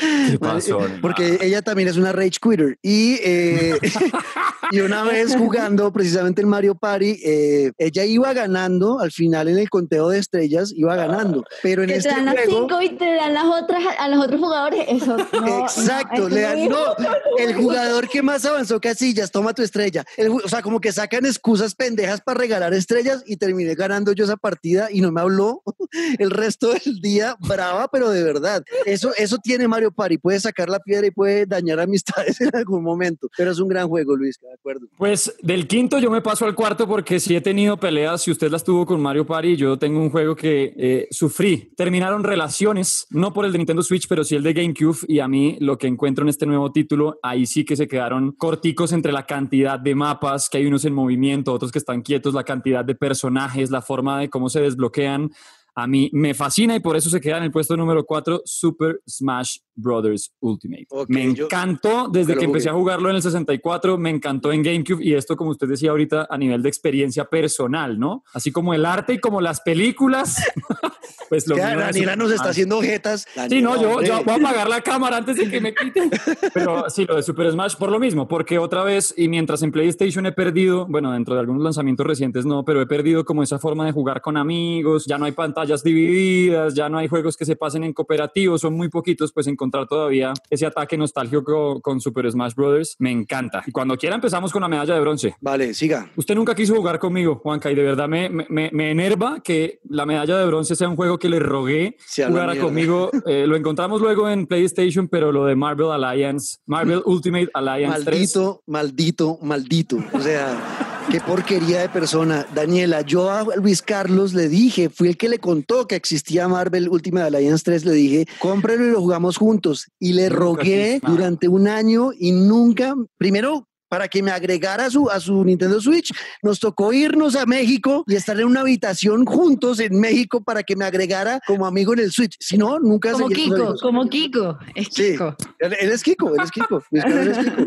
¿Qué pasó? Porque ella también es una rage quitter y, eh, y una vez jugando precisamente en Mario Party, eh, ella iba ganando al final en el conteo de estrellas, iba ganando. Pero en que este te dan las cinco y te dan las otras a los otros jugadores, eso. Exacto, le dan, no, el jugador que más avanzó casillas, toma tu estrella. o sea, como que sacan excusas pendejas para regalar estrellas y terminé ganando yo esa partida y no me habló el resto del día, brava, pero de verdad. Eso, eso tiene Mario Party, puede sacar la piedra y puede dañar amistades en algún momento, pero es un gran juego, Luis, de acuerdo. Pues del quinto yo me paso al cuarto porque si he tenido peleas, si usted las tuvo con Mario Party, yo tengo un juego que eh, sufrí. Terminaron relaciones, no por el de Nintendo Switch, pero sí el de GameCube y a mí lo que encuentro en este nuevo título, ahí sí que se quedaron corticos entre la cantidad de mapas, que hay unos en movimiento, otros que están quietos, la cantidad de personajes, la forma de cómo se desbloquean a mí me fascina y por eso se queda en el puesto número 4 Super Smash Brothers Ultimate. me encantó desde que empecé a jugarlo en el 64, me encantó en GameCube y esto, como usted decía ahorita, a nivel de experiencia personal, ¿no? Así como el arte y como las películas. pues lo Daniela nos está haciendo objetas. sí, no, yo, yo, voy a apagar la cámara antes de que me quiten. Pero sí, lo de Super Smash por lo mismo, porque otra vez, y mientras en PlayStation he perdido, bueno, dentro de algunos lanzamientos recientes no, pero he perdido como esa forma de jugar con amigos, ya no hay pantallas divididas, ya no hay juegos que se pasen en cooperativo, son muy poquitos, pues encontrar todavía ese ataque nostálgico con Super Smash Brothers. Me encanta. Y cuando quiera empezamos con la medalla de bronce. Vale, siga. Usted nunca quiso jugar conmigo, Juanca, y de verdad me, me, me enerva que la medalla de bronce sea un juego que le rogué jugara conmigo. Eh, lo encontramos luego en PlayStation, pero lo de Marvel Alliance, Marvel Ultimate Alliance maldito, Maldito, maldito, O sea... Qué porquería de persona. Daniela, yo a Luis Carlos le dije, fui el que le contó que existía Marvel Ultimate Alliance 3, le dije, cómprelo y lo jugamos juntos. Y le rogué durante un año y nunca, primero para que me agregara a su, a su Nintendo Switch. Nos tocó irnos a México y estar en una habitación juntos en México para que me agregara como amigo en el Switch. Si no, nunca Como Kiko, como Kiko. Es Kiko. él, es Kiko, él es Kiko.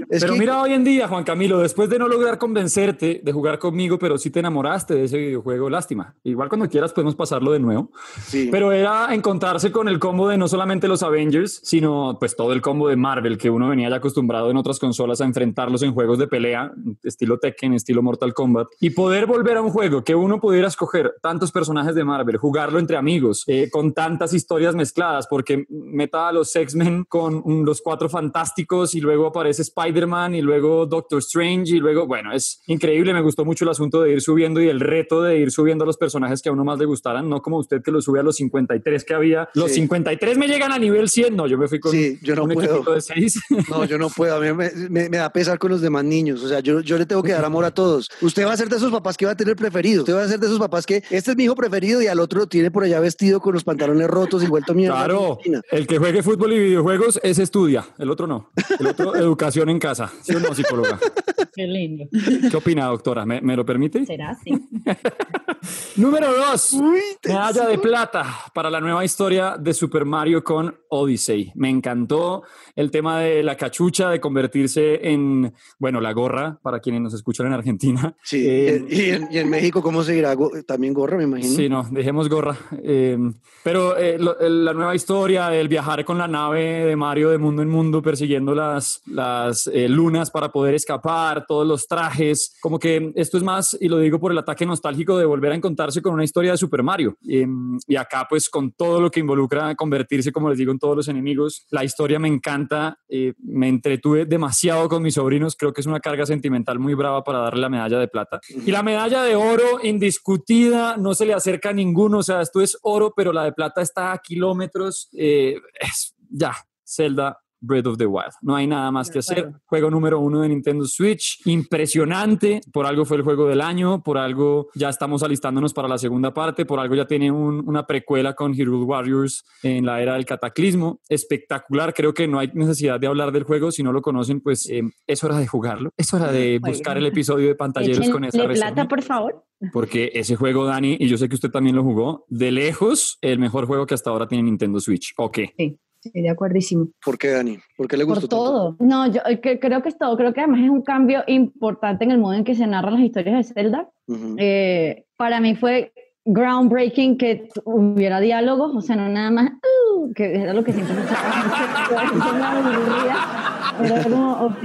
pero mira hoy en día, Juan Camilo, después de no lograr convencerte de jugar conmigo, pero sí te enamoraste de ese videojuego, lástima. Igual cuando quieras podemos pasarlo de nuevo. Sí. Pero era encontrarse con el combo de no solamente los Avengers, sino pues todo el combo de Marvel que uno venía ya acostumbrado en otras consolas a enfrentarlos en juegos de pelea, estilo Tekken, estilo Mortal Kombat, y poder volver a un juego que uno pudiera escoger tantos personajes de Marvel, jugarlo entre amigos, eh, con tantas historias mezcladas, porque meta a los X-Men con los cuatro fantásticos y luego aparece Spider-Man y luego Doctor Strange y luego, bueno, es increíble, me gustó mucho el asunto de ir subiendo y el reto de ir subiendo a los personajes que a uno más le gustaran, no como usted que lo sube a los 53 que había. Los 53 me llegan a nivel 100, no, yo me fui con sí, yo no un puedo. de 6. No, yo no puedo, a mí me, me, me da pesar con los demás niños. O sea, yo, yo le tengo que dar amor a todos. Usted va a ser de esos papás que va a tener preferido. Usted va a ser de esos papás que este es mi hijo preferido y al otro lo tiene por allá vestido con los pantalones rotos y vuelto mierda. Claro, el que juegue fútbol y videojuegos es estudia, el otro no. El otro, educación en casa. ¿Sí o no, psicóloga? Qué lindo. ¿Qué opina, doctora? ¿Me, me lo permite? Será así. Número dos, medalla de plata para la nueva historia de Super Mario con Odyssey. Me encantó el tema de la cachucha, de convertirse en, bueno, la gorra para quienes nos escuchan en Argentina. Sí, eh, y, en, México, ¿cómo se dirá? También gorra, me imagino. Sí, no, dejemos gorra. Eh, pero eh, la nueva historia, el viajar con la nave de Mario de mundo en mundo persiguiendo las, las lunas para poder escapar, todos los trajes, como que esto es más, y lo digo por el ataque nostálgico de volver a encontrarse con una historia de Super Mario. y acá pues con todo lo que involucra convertirse, como les digo, en todos los enemigos, la historia me encanta, me entretuve demasiado con mis sobrinos, creo que es una carga sentimental muy brava para darle la medalla de plata. Y la medalla de oro, indiscutida, no se le acerca a ninguno, o sea, esto es oro, pero la de plata está a kilómetros. Eh, es, ya, Zelda Breath of the Wild. No hay nada más que hacer. Juego número uno de Nintendo Switch. Impresionante. Por algo fue el juego del año. Por algo ya estamos alistándonos para la segunda parte. Por algo ya tiene una precuela con Hero Warriors en la era del cataclismo. Espectacular. Creo que no hay necesidad de hablar del juego. Si no lo conocen, pues eh, es hora de jugarlo. Es hora de buscar el episodio de pantalleros con esa plata, por favor. Porque ese juego, Dani, y yo sé que usted también lo jugó, de lejos, el mejor juego que hasta ahora tiene Nintendo Switch. ¿O qué? Sí. Sí, de acuerdísimo. ¿Por qué, Dani? ¿Por qué le gustó Por todo. No, yo eh, creo que es todo. Creo que además es un cambio importante en el modo en que se narran las historias de Zelda. Eh, para mí fue groundbreaking que hubiera diálogos, o sea, no nada más, uh, que era lo que siempre Era como, ok,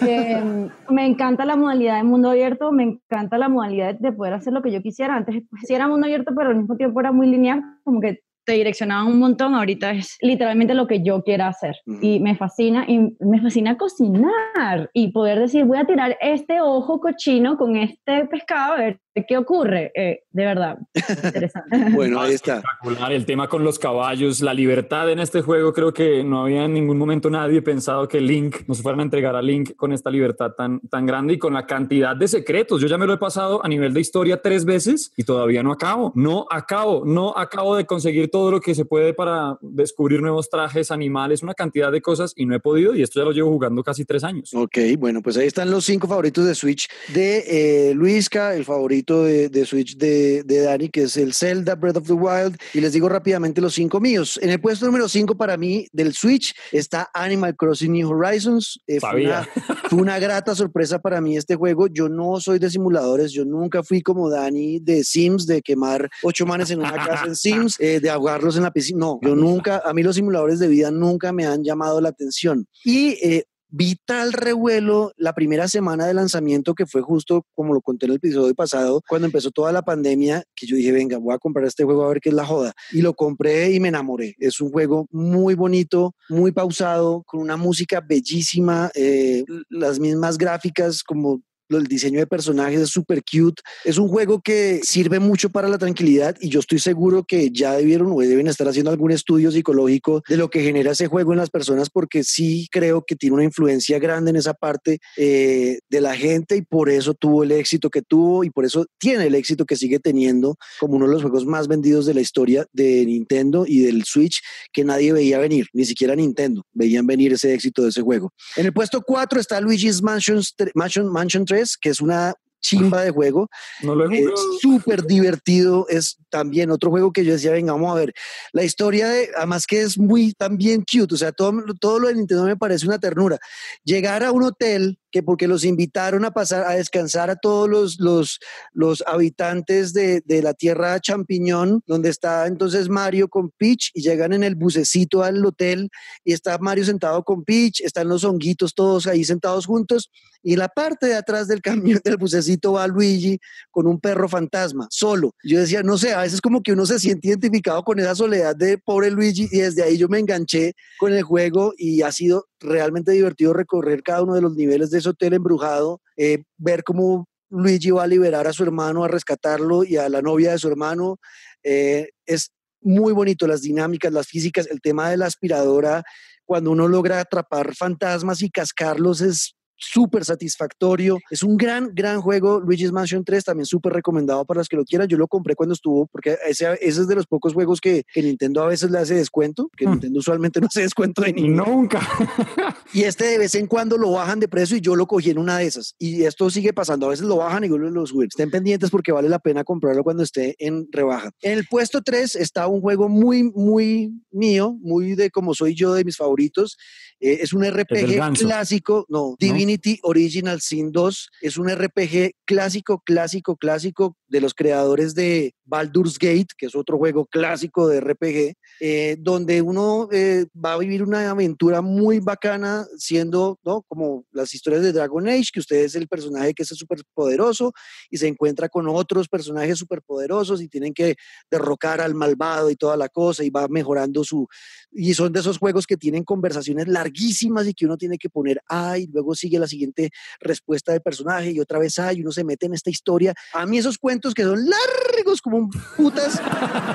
mm, me encanta la modalidad de mundo abierto, me encanta la modalidad de poder hacer lo que yo quisiera. Antes pues, sí era mundo abierto, pero al mismo tiempo era muy lineal, como que te direccionaban un montón, ahorita es literalmente lo que yo quiera hacer. Y me fascina, y me fascina cocinar y poder decir, voy a tirar este ojo cochino con este pescado, a ver ¿Qué ocurre? Eh, de verdad, interesante. bueno, ahí está. Espectacular. El tema con los caballos, la libertad en este juego, creo que no había en ningún momento nadie pensado que Link nos fueran a entregar a Link con esta libertad tan, tan grande y con la cantidad de secretos. Yo ya me lo he pasado a nivel de historia tres veces y todavía no acabo. No acabo, no acabo de conseguir todo lo que se puede para descubrir nuevos trajes, animales, una cantidad de cosas y no he podido y esto ya lo llevo jugando casi tres años. Ok, bueno, pues ahí están los cinco favoritos de Switch de eh, Luisca, el favorito de, Switch de, de, Dani, que es el Zelda Breath of the Wild. Y les digo rápidamente los cinco míos. En el puesto número cinco para mí del Switch está Animal Crossing New Horizons. Eh, fue, una, fue, una, grata sorpresa para mí este juego. Yo no soy de simuladores, yo nunca fui como Dani de Sims, de quemar ocho manes en una casa en Sims, eh, de ahogarlos en la piscina. No, yo nunca, a mí los simuladores de vida nunca me han llamado la atención. Y eh, vital revuelo la primera semana de lanzamiento que fue justo como lo conté en el episodio pasado, cuando empezó toda la pandemia, que yo dije, venga, voy a comprar este juego a ver qué es la joda. Y lo compré y me enamoré. Es un juego muy bonito, muy pausado, con una música bellísima, eh, las mismas gráficas como el diseño de personajes es súper cute. Es un juego que sirve mucho para la tranquilidad y yo estoy seguro que ya debieron o deben estar haciendo algún estudio psicológico de lo que genera ese juego en las personas porque sí creo que tiene una influencia grande en esa parte eh, de la gente y por eso tuvo el éxito que tuvo y por eso tiene el éxito que sigue teniendo como uno de los juegos más vendidos de la historia de Nintendo y del Switch que nadie veía venir, ni siquiera Nintendo veían venir ese éxito de ese juego. En el puesto 4 está Luigi's Mansion, Mansion, Mansion 3 que es una chimba de juego. No lo Es súper divertido. Es también otro juego que yo decía, venga, vamos a ver. La historia de, además que es muy también cute, o sea, todo, todo lo de Nintendo me parece una ternura. Llegar a un hotel que porque los invitaron a pasar a descansar a todos los, los, los habitantes de, de, la tierra champiñón, donde está entonces Mario con Peach y llegan en el bucecito al hotel y está Mario sentado con Peach, están los honguitos todos ahí sentados juntos y la parte de atrás del camión del bucecito va Luigi con un perro fantasma, solo. Yo decía, no sé, a veces como que uno se siente identificado con esa soledad de pobre Luigi y desde ahí yo me enganché con el juego y ha sido realmente divertido recorrer cada uno de los niveles de ese hotel embrujado, eh, ver cómo Luigi va a liberar a su hermano, a rescatarlo y a la novia de su hermano. Eh, es muy bonito las dinámicas, las físicas, el tema de la aspiradora, cuando uno logra atrapar fantasmas y cascarlos es súper satisfactorio. Es un gran, gran juego. Luigi's Mansion 3 también súper recomendado para los que lo quieran. Yo lo compré cuando estuvo, porque ese, es de los pocos juegos que, Nintendo a veces le hace descuento, que hmm. Nintendo usualmente no hace descuento de ni Nunca. y este de vez en cuando lo bajan de precio y yo lo cogí en una de esas. Y esto sigue pasando. A veces lo bajan y luego lo suben. Estén pendientes porque vale la pena comprarlo cuando esté en rebaja. En el puesto 3 está un juego muy, muy mío, muy de como soy yo, de mis favoritos. Eh, es un RPG clásico, no, Divinity Original Sin 2 es un RPG clásico, clásico, clásico de los creadores de Baldur's Gate, que es otro juego clásico de RPG, eh, donde uno eh, va a vivir una aventura muy bacana siendo, ¿no? Como las historias de Dragon Age, que usted es el personaje que es súper poderoso y se encuentra con otros personajes súper poderosos y tienen que derrocar al malvado y toda la cosa y va mejorando su... Y son de esos juegos que tienen conversaciones larguísimas y que uno tiene que poner ay, luego sigue la siguiente respuesta del personaje y otra vez ay, uno se mete en esta historia. A mí esos cuentos que son largos como como un putas,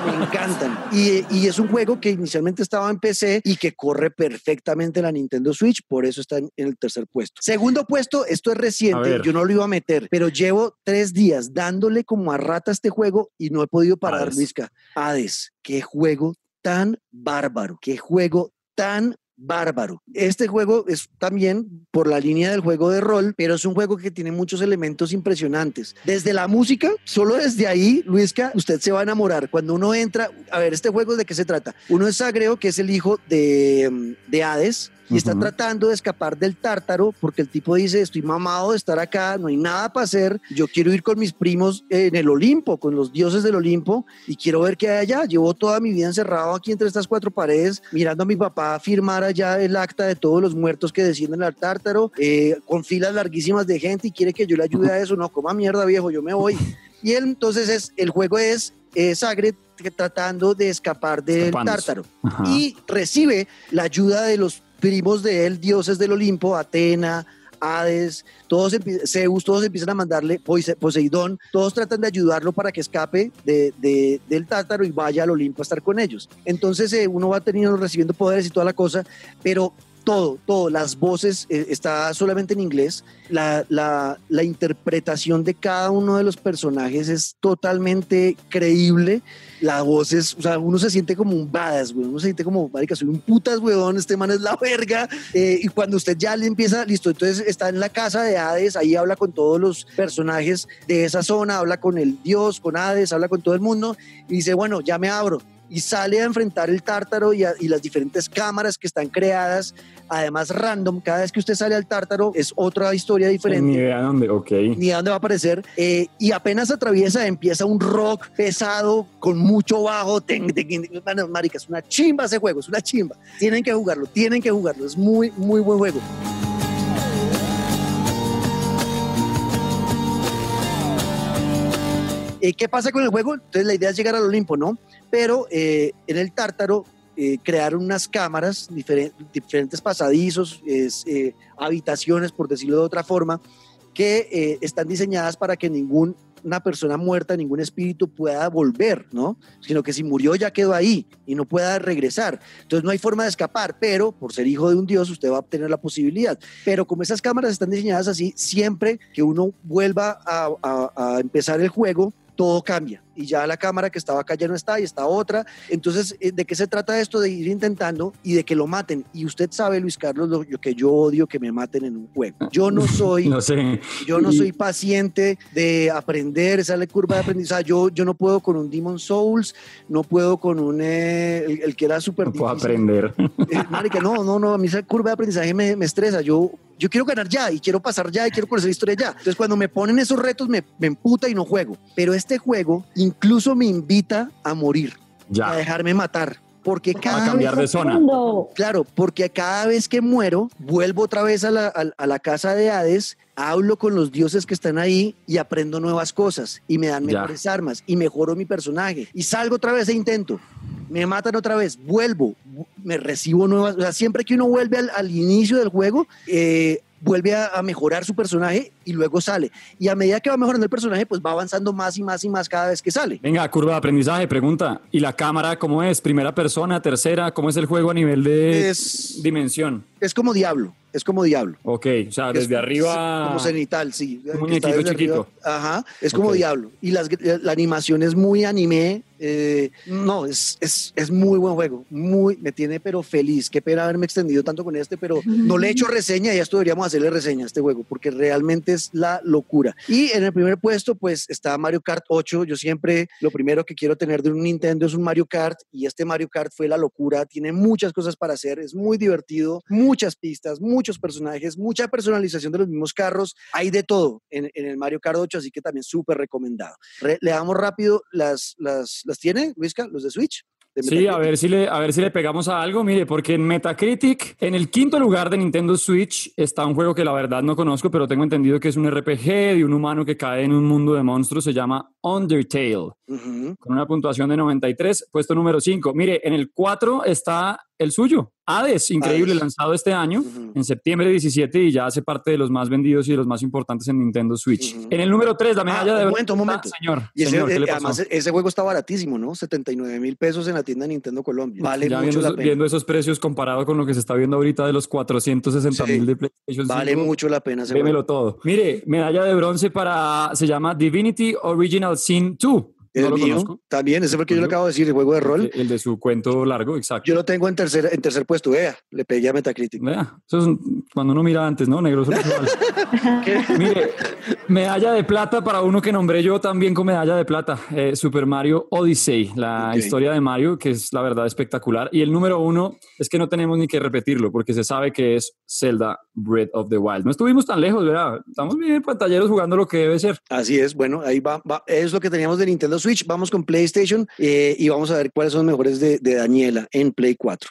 me encantan. Y, y, es un juego que inicialmente estaba en PC y que corre perfectamente en la Nintendo Switch, por eso está en, el tercer puesto. Segundo puesto, esto es reciente, yo no lo iba a meter, pero llevo tres días dándole como a rata este juego y no he podido parar, Hades. Hades, qué juego tan bárbaro, qué juego tan bárbaro. Este juego es también por la línea del juego de rol, pero es un juego que tiene muchos elementos impresionantes. Desde la música, solo desde ahí, Luisca, usted se va a enamorar. Cuando uno entra, a ver, este juego de qué se trata. Uno es Sagreo, que es el hijo de, de Hades, y está tratando de escapar del tártaro porque el tipo dice, estoy mamado de estar acá, no hay nada para hacer, yo quiero ir con mis primos en el Olimpo, con los dioses del Olimpo y quiero ver qué hay allá. Llevo toda mi vida encerrado aquí entre estas cuatro paredes, mirando a mi papá firmar allá el acta de todos los muertos que descienden al tártaro, eh, con filas larguísimas de gente y quiere que yo le ayude a eso. No, coma mierda viejo, yo me voy. Y él entonces es, el juego es eh, Sagre tratando de escapar del tártaro y recibe la ayuda de los primos de él, dioses del Olimpo, Atena, Hades, todos Zeus, todos empiezan a mandarle, Poseidón, todos tratan de ayudarlo para que escape de, del Tártaro y vaya al Olimpo a estar con ellos. Entonces eh, uno va teniendo, recibiendo poderes y toda la cosa, pero todo, todo, las voces, eh, está solamente en inglés, la, la, la, interpretación de cada uno de los personajes es totalmente creíble, la voz es, o sea, uno se siente como un badass, güey, uno se siente como, marica, soy un putas, weón, este man es la verga, eh, y cuando usted ya le empieza, listo, entonces está en la casa de Hades, ahí habla con todos los personajes de esa zona, habla con el dios, con Hades, habla con todo el mundo, y dice, bueno, ya me abro, y sale a enfrentar el tártaro y, las diferentes cámaras que están creadas, además random, cada vez que usted sale al tártaro es otra historia diferente. Ni idea dónde, ok. Ni idea dónde va a aparecer. Eh, y apenas atraviesa, empieza un rock pesado con mucho bajo. Ten, marica, es una chimba ese juego, es una chimba. Tienen que jugarlo, tienen que jugarlo, es muy, muy buen juego. Eh, ¿Qué pasa con el juego? Entonces la idea es llegar al Olimpo, ¿no? Pero eh, en el Tártaro eh, crearon unas cámaras, diferentes pasadizos, habitaciones, por decirlo de otra forma, que están diseñadas para que ningún una persona muerta, ningún espíritu pueda volver, ¿no? Sino que si murió ya quedó ahí y no pueda regresar. Entonces no hay forma de escapar, pero por ser hijo de un Dios usted va a obtener la posibilidad. Pero como esas cámaras están diseñadas así, siempre que uno vuelva a empezar el juego, todo cambia y ya la cámara que estaba acá ya no está y está otra. Entonces, eh, ¿de qué se trata esto? De ir intentando y de que lo maten. Y usted sabe, Luis Carlos, lo, que yo odio que me maten en un juego. Yo no soy, no sé. yo no soy paciente de aprender, la curva de aprendizaje. Yo, yo no puedo con un Demon Souls, no puedo con un, eh, el, que era súper no puedo aprender. Eh, marica, no, no, no, a mí esa curva de aprendizaje me, me estresa. Yo yo quiero ganar ya y quiero pasar ya y quiero conocer la historia ya. Entonces cuando me ponen esos retos me, me emputa y no juego. Pero este juego incluso me invita a morir, a dejarme matar. Porque cada a cambiar de zona. Claro, porque cada vez que muero, vuelvo otra vez a la, a la casa de Hades hablo con los dioses que están ahí y aprendo nuevas cosas y me dan mejores armas y mejoro mi personaje y salgo otra vez e intento. Me matan otra vez, vuelvo, me recibo nuevas. O sea, siempre que uno vuelve al, al inicio del juego, eh, vuelve a, mejorar su personaje y luego sale. Y a medida que va mejorando el personaje, pues va avanzando más y más y más cada vez que sale. Venga, curva de aprendizaje, pregunta. ¿Y la cámara cómo es? ¿Primera persona, tercera? ¿Cómo es el juego a nivel de dimensión? Es como Diablo. Es como Diablo. Ok, o sea, desde arriba. Como cenital, sí. Un muñequito chiquito. Ajá, es como Diablo. Y las, la animación es muy anime. Eh, no, es, es, es, muy buen juego. Muy, me tiene pero feliz. Qué pena haberme extendido tanto con este, pero no le he hecho reseña y esto deberíamos hacerle reseña a este juego porque realmente es la locura. Y en el primer puesto, pues está Mario Kart 8. Yo siempre lo primero que quiero tener de un Nintendo es un Mario Kart y este Mario Kart fue la locura. Tiene muchas cosas para hacer, es muy divertido, muchas pistas, muchos personajes, mucha personalización de los mismos carros. Hay de todo en, el Mario Kart 8, así que también súper recomendado. le damos rápido las, las, las tiene, Luisca, los de Switch. Sí, a ver, si le, a ver si le pegamos a algo, mire, porque en Metacritic, en el quinto lugar de Nintendo Switch, está un juego que la verdad no conozco, pero tengo entendido que es un RPG de un humano que cae en un mundo de monstruos, se llama Undertale, con una puntuación de 93, puesto número 5. Mire, en el 4 está el suyo, Hades, increíble, Hades. lanzado este año, Ujú. en septiembre 17 y ya hace parte de los más vendidos y de los más importantes en Nintendo Switch. Ujú. En el número 3, la medalla Ah, de un momento, un Ah, momento. Señor, Y ese, señor, ¿qué eh, además, ese juego está baratísimo, ¿no? 79 mil pesos en la tienda de Nintendo Colombia. Vale ya mucho viendo, la pena. viendo esos precios comparado con lo que se está viendo ahorita de los 460 mil Sí. de PlayStation 5. Vale mucho la pena Vémelo todo. Mire, medalla de bronce para, se llama Divinity Original Sin 2. El No lo mío conozco. también, ese fue el que yo le acabo de decir, el juego de rol. El de su cuento largo, exacto. Yo lo tengo en tercer, en tercer puesto, vea, le pegué a Metacritic. Vea, eso es un- cuando uno mira antes, ¿no? Negro. Mire, medalla de plata para uno que nombré yo también con medalla de plata. eh, Super Mario Odyssey, la Ok. historia de Mario, que es la verdad espectacular. Y el número uno es que no tenemos ni que repetirlo, porque se sabe que es Zelda Breath of the Wild. No estuvimos tan lejos, ¿verdad? Estamos bien pantalleros jugando lo que debe ser. Así es, bueno, ahí va, va, es lo que teníamos de Nintendo Switch. Vamos con PlayStation eh, y vamos a ver cuáles son los mejores de, de Daniela en Play 4.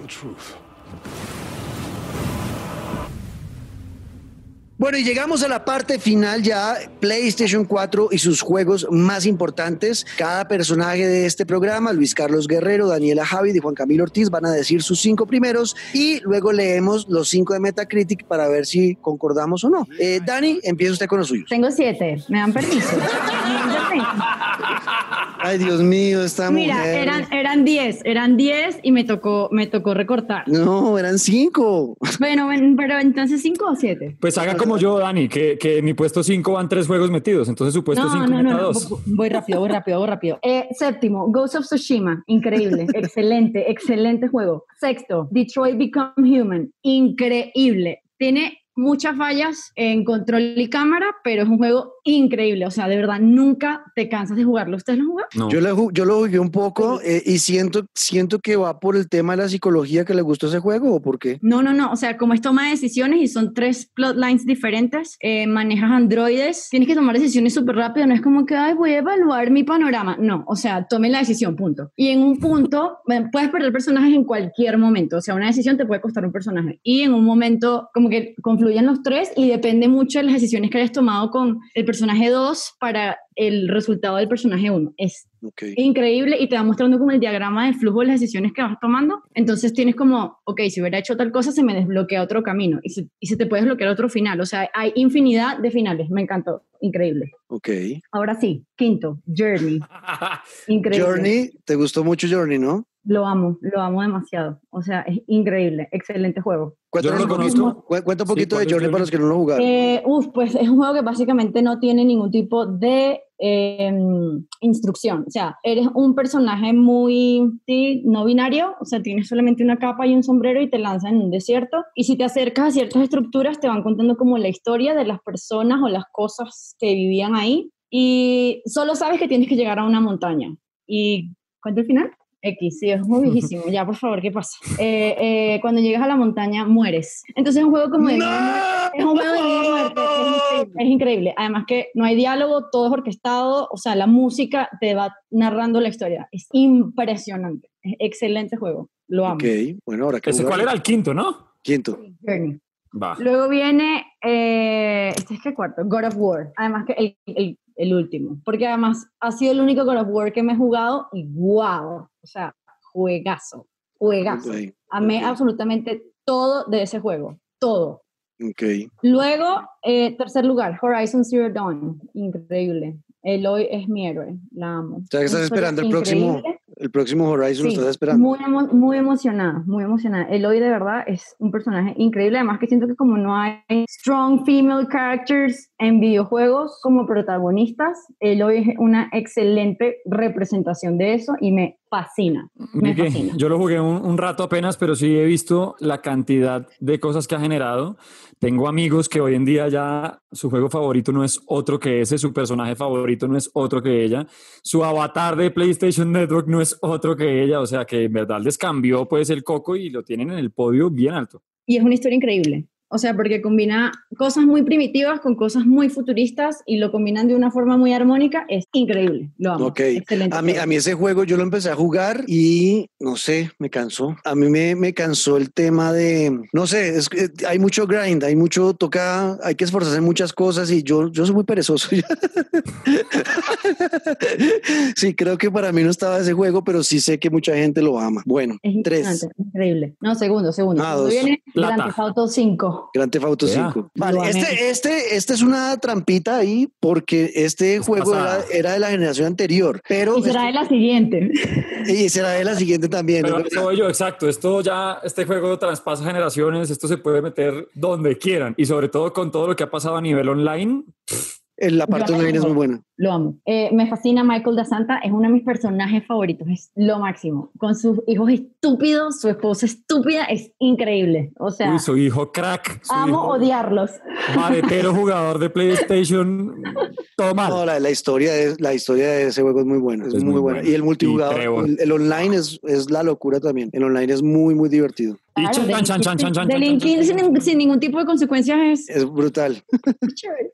The truth. Bueno, y llegamos a la parte final ya, PlayStation 4 y sus juegos más importantes. Cada personaje de este programa, Luis Carlos Guerrero, Daniela Javid y Juan Camilo Ortiz, van a decir sus cinco primeros y luego leemos los cinco de Metacritic para ver si concordamos o no. Eh, Dani, empieza usted con los suyos. Tengo siete, ¿me dan permiso? Ay, Dios mío, esta Mira, mujer. eran, eran diez, eran diez y me tocó, me tocó recortar. No, eran cinco. Bueno, ven, pero entonces cinco o siete. Pues haga como yo, Dani, que, que en mi puesto 5 van tres juegos metidos, entonces su puesto No, 5 no, no, no. dos. Voy- Voy rápido, voy rápido, voy rápido. Eh, séptimo, Ghost of Tsushima. Increíble, excelente, excelente juego. Sexto, Detroit Become Human. Increíble. Tiene muchas fallas en control y cámara, pero es un juego increíble. O sea, de verdad, nunca te cansas de jugarlo. ¿Ustedes lo jugaron? No. Yo, ju- yo lo jugué un poco eh, y siento, siento que va por el tema de la psicología que le gustó ese juego o por qué. No, no, no. O sea, como es toma de decisiones y son tres plotlines diferentes, eh, manejas androides, tienes que tomar decisiones súper rápido. No es como que, ay, voy a evaluar mi panorama. No, o sea, tome la decisión, punto. Y en un punto, eh, puedes perder personajes en cualquier momento. O sea, una decisión te puede costar un personaje. Y en un momento, como que confluyen los tres y depende mucho de las decisiones que hayas tomado con el personaje 2 para el resultado del personaje 1. Es increíble y te va mostrando como el diagrama de flujo de las decisiones que vas tomando. Entonces tienes como, ok, si hubiera hecho tal cosa, se me desbloquea otro camino y se, y se te puede desbloquear otro final. O sea, hay infinidad de finales. Me encantó. Increíble. Ok. Ahora sí, quinto, Journey. Increíble. Journey, ¿te gustó mucho Journey, no? Lo amo, lo amo demasiado. O sea, es increíble. Excelente juego. Cuéntanos Yo no un lo poquito, cuenta un Sí, poquito ¿cuál de Journey para los que no lo jugaron. Eh, uf, pues es un juego que básicamente no tiene ningún tipo de eh, instrucción. O sea, eres un personaje muy sí, no binario, o sea, tienes solamente una capa y un sombrero y te lanzan en un desierto. Y si te acercas a ciertas estructuras, te van contando como la historia de las personas o las cosas que vivían ahí. Y solo sabes que tienes que llegar a una montaña. ¿Y cuánto el final? X, sí, es muy viejísimo. Ya, por favor, ¿qué pasa? Eh, eh, cuando llegas a la montaña, mueres. Entonces es un juego como de... Es un juego de vida y muerte, es increíble, es increíble. Además que no hay diálogo, todo es orquestado, o sea, la música te va narrando la historia. Es impresionante. Es excelente juego. Lo amo. Ok, bueno, ahora que Ese cuál era el quinto, ¿no? Quinto. Journey. Va. Luego viene, eh, este es que cuarto, God of War. Además que el, el, el último. Porque además ha sido el único God of War que me he jugado y wow. O sea, juegazo. Juegazo. Amé absolutamente todo de ese juego. Todo. Luego, eh, tercer lugar, Horizon Zero Dawn. Increíble. Eloy es mi héroe. La amo. O sea, que estás esperando el próximo. El próximo Horizon, lo estás esperando. Muy, emo- muy emocionada, muy emocionada. Eloy de verdad es un personaje increíble, además que siento que como no hay strong female characters en videojuegos como protagonistas, Eloy es una excelente representación de eso y me fascina, me fascina. yo lo jugué un, un rato apenas, pero sí he visto la cantidad de cosas que ha generado. Tengo amigos que hoy en día ya su juego favorito no es otro que ese, su personaje favorito no es otro que ella, su avatar de PlayStation Network no es otro que ella, o sea que en verdad les cambió pues el coco y lo tienen en el podio bien alto. Y es una historia increíble. O sea, porque combina cosas muy primitivas con cosas muy futuristas y lo combinan de una forma muy armónica. Es increíble. Lo amo. Ok. Excelente. A mí, a mí ese juego yo lo empecé a jugar y no sé, me cansó. A mí me, me cansó el tema de, no sé, es que hay mucho grind, hay mucho toca, hay que esforzarse en muchas cosas y yo, yo soy muy perezoso. sí, creo que para mí no estaba ese juego, pero sí sé que mucha gente lo ama. Bueno, Es tres. increíble. No, segundo, segundo. Ah, dos. viene Plata. Grand Theft Auto 5. Grand Theft Auto Vea. 5. Vale, este, este, este es una trampita ahí porque este juego era, era de la generación anterior, pero Y será de la siguiente. y será de la siguiente también. Pero voy yo, exacto. Esto ya, este juego traspasa generaciones, esto se puede meter donde quieran y sobre todo con todo lo que ha pasado a nivel online. Eh, La parte online es muy buena. Lo amo. Eh, me fascina Michael da Santa, es uno de mis personajes favoritos, es lo máximo. Con sus hijos estúpidos, su esposa estúpida, es increíble. O sea, Uy, su hijo crack, su amo hijo odiarlos. maletero jugador de PlayStation, todo mal. No, la, la historia de, la historia de ese juego es muy buena. Es, Es muy, muy buena. buena. Y el multijugador, el, el online es, es la locura también. El online es muy, muy divertido. Y Claro, chan, chan, chan, chan, chan, chan, delinquir chan, sin, sin ningún tipo de consecuencias es Es brutal.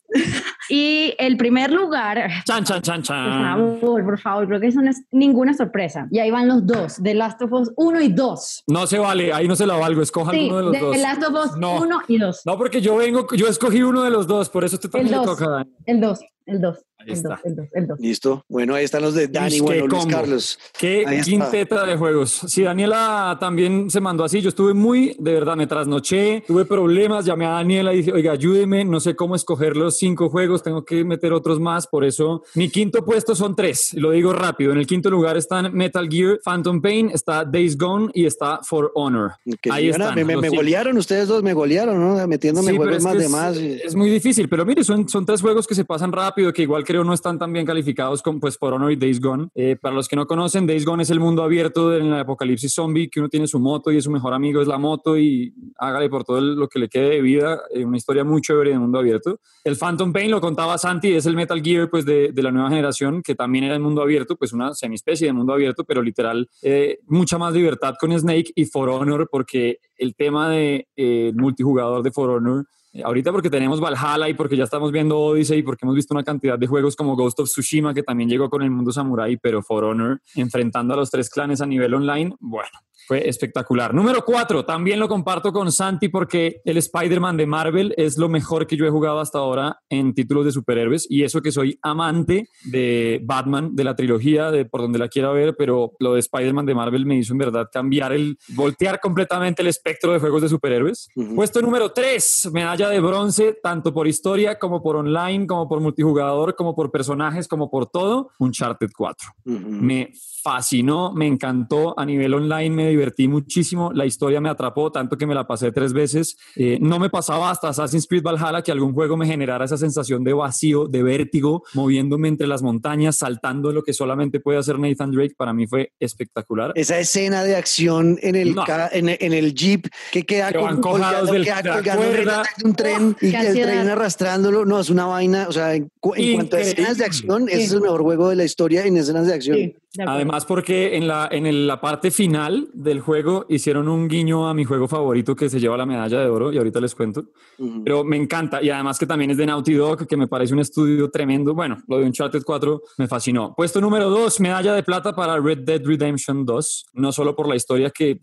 Y el primer lugar, Chan, chan, chan, por chan. favor, por favor, creo que eso no es ninguna sorpresa. Y ahí van los dos, The Last of Us 1 y 2. No se vale, ahí no se la valgo, escoja Sí, alguno de los The dos. Last of Us No. 1 y 2. No, porque yo vengo, yo escogí uno de los dos, por eso usted también El le dos. toca. El 2, el 2, Ahí el está. 2, el 2, el 2. Listo. Bueno, ahí están los de Dani, Ish, bueno, Luis combo. Carlos. Qué quinteta de juegos. Si Daniela también se mandó así, yo estuve muy, de verdad, me trasnoché, tuve problemas, llamé a Daniela y dije, oiga, ayúdeme, no sé cómo escoger los cinco juegos, tengo que meter otros más, por eso mi quinto puesto son tres, lo digo rápido. En el quinto lugar están Metal Gear, Phantom Pain, está Days Gone y está For Honor. Que Ahí ah, están. Me, me, me golearon, ustedes dos me golearon, ¿no? Metiéndome Sí, juegos es más que de es, más. es muy difícil, pero mire, son, son tres juegos que se pasan rápido, que igual creo no están tan bien calificados como pues For Honor y Days Gone. Eh, para los que no conocen, Days Gone es el mundo abierto en el apocalipsis zombie, que uno tiene su moto y su mejor amigo es la moto y hágale por todo el- lo que le quede de vida, eh, una historia muy chévere de mundo abierto. El Phantom Pain lo contaba Santi, es el Metal Gear pues de, de la nueva generación, que también era en mundo abierto, pues una semiespecie de mundo abierto, pero literal eh, mucha más libertad con Snake y For Honor, porque el tema de eh, multijugador de For Honor Ahorita porque tenemos Valhalla y porque ya estamos viendo Odyssey y porque hemos visto una cantidad de juegos como Ghost of Tsushima que también llegó con el mundo samurai, pero For Honor enfrentando a los tres clanes a nivel online, bueno, fue espectacular. Número cuatro, también lo comparto con Santi porque el Spider-Man de Marvel es lo mejor que yo he jugado hasta ahora en títulos de superhéroes y eso que soy amante de Batman, de la trilogía, de por donde la quiera ver, pero lo de Spider-Man de Marvel me hizo en verdad cambiar el, voltear completamente el espectro de juegos de superhéroes. Ujú. Puesto número 3, medalla de bronce, tanto por historia como por online, como por multijugador, como por personajes, como por todo, Uncharted 4. Ujú. Me fascinó, me encantó a nivel online, me divertí muchísimo, la historia me atrapó tanto que me la pasé tres veces. Eh, no me pasaba hasta Assassin's Creed Valhalla que algún juego me generara esa sensación de vacío, de vértigo, moviéndome entre las montañas, saltando lo que solamente puede hacer Nathan Drake. Para mí fue espectacular. Esa escena de acción en el, No. ca- en, en el jeep que queda Que colgando, del- queda de la colgando cuerda. de un tren y Qué el tren arrastrándolo. No, es una vaina. O sea, en, cu- en cuanto a escenas de acción, ese es el mejor juego de la historia en escenas de acción. Sí, de. Además, porque en la, en el- la parte final del juego hicieron un guiño a mi juego favorito que se lleva la medalla de oro y ahorita les cuento. Ujú. Pero me encanta y además que también es de Naughty Dog, que me parece un estudio tremendo. Bueno, lo de Uncharted 4 me fascinó. Puesto número 2, medalla de plata para Red Dead Redemption 2. No solo por la historia que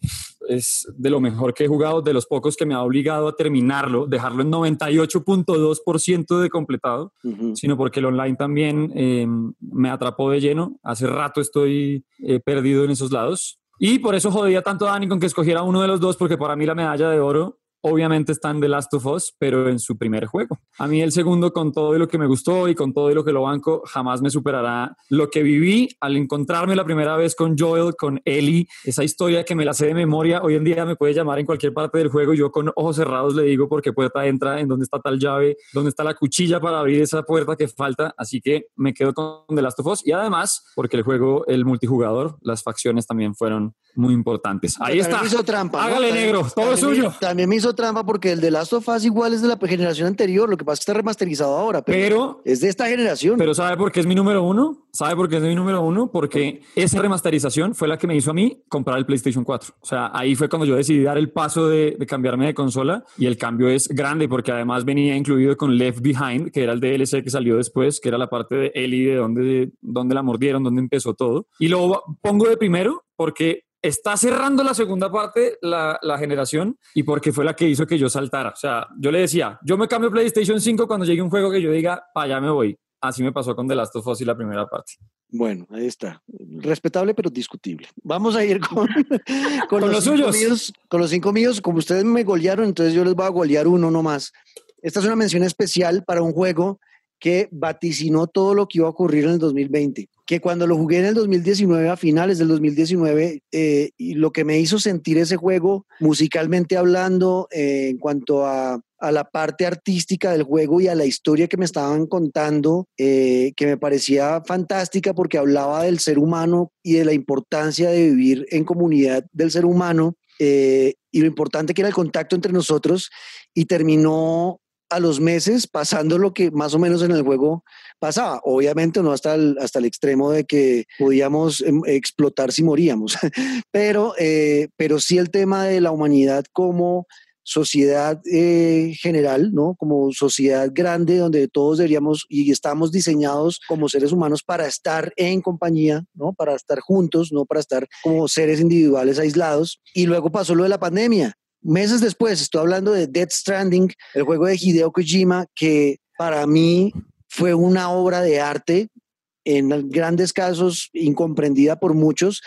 es de lo mejor que he jugado, de los pocos que me ha obligado a terminarlo, dejarlo en 98.2% de completado, sino porque el online también eh, me atrapó de lleno. Hace rato estoy eh, perdido en esos lados. Y por eso jodía tanto a Dani con que escogiera uno de los dos, porque para mí la medalla de oro obviamente está en The Last of Us, pero en su primer juego. A mí el segundo, con todo y lo que me gustó y con todo y lo que lo banco, jamás me superará lo que viví al encontrarme la primera vez con Joel, con Ellie, esa historia que me la sé de memoria. Hoy en día me puede llamar en cualquier parte del juego y yo con ojos cerrados le digo por qué puerta entra, en dónde está tal llave, dónde está la cuchilla para abrir esa puerta que falta. Así que me quedo con The Last of Us y además porque el juego, el multijugador, las facciones también fueron muy importantes. Ahí está. hizo trampa. Hágale negro, todo también suyo. también me hizo hizo trampa porque el de Last of Us igual es de la generación anterior, lo que pasa es que está remasterizado ahora, pero, Pero, es de esta generación. pero ¿sabe por qué es mi número uno? ¿Sabe por qué es mi número uno? Porque esa remasterización fue la que me hizo a mí comprar el PlayStation 4. O sea, ahí fue cuando yo decidí dar el paso de, de cambiarme de consola y el cambio es grande porque además venía incluido con Left Behind, que era el DLC que salió después, que era la parte de Ellie, de dónde, dónde la mordieron, dónde empezó todo. Y lo pongo de primero porque está cerrando la segunda parte la, la, generación y porque fue la que hizo que yo saltara. O sea, yo le decía, yo me cambio PlayStation 5 cuando llegue un juego que yo diga, para allá me voy. Así me pasó con The Last of Us y la primera parte. Bueno, ahí está. Respetable, pero discutible. Vamos a ir con, con, los, los suyos. Míos, con los cinco míos. Como ustedes me golearon, entonces yo les voy a golear uno nomás. Esta es una mención especial para un juego que vaticinó todo lo que iba a ocurrir en el 2020. Que cuando lo jugué en el 2019, a finales del 2019, eh, y lo que me hizo sentir ese juego, musicalmente hablando, eh, en cuanto a, a, la parte artística del juego y a la historia que me estaban contando, eh, que me parecía fantástica porque hablaba del ser humano y de la importancia de vivir en comunidad del ser humano. y lo importante que era el contacto entre nosotros y terminó a los meses pasando lo que más o menos en el juego pasaba. Obviamente no hasta el, hasta el extremo de que podíamos em, explotar si moríamos, pero, eh, pero sí el tema de la humanidad como sociedad eh, general, ¿no? Como sociedad grande donde todos deberíamos y estamos diseñados como seres humanos para estar en compañía, ¿no? Para estar juntos, no para estar como seres individuales aislados. Y luego pasó lo de la pandemia meses después, estoy hablando de Dead Stranding, el juego de Hideo Kojima, que para mí fue una obra de arte, en grandes casos incomprendida por muchos,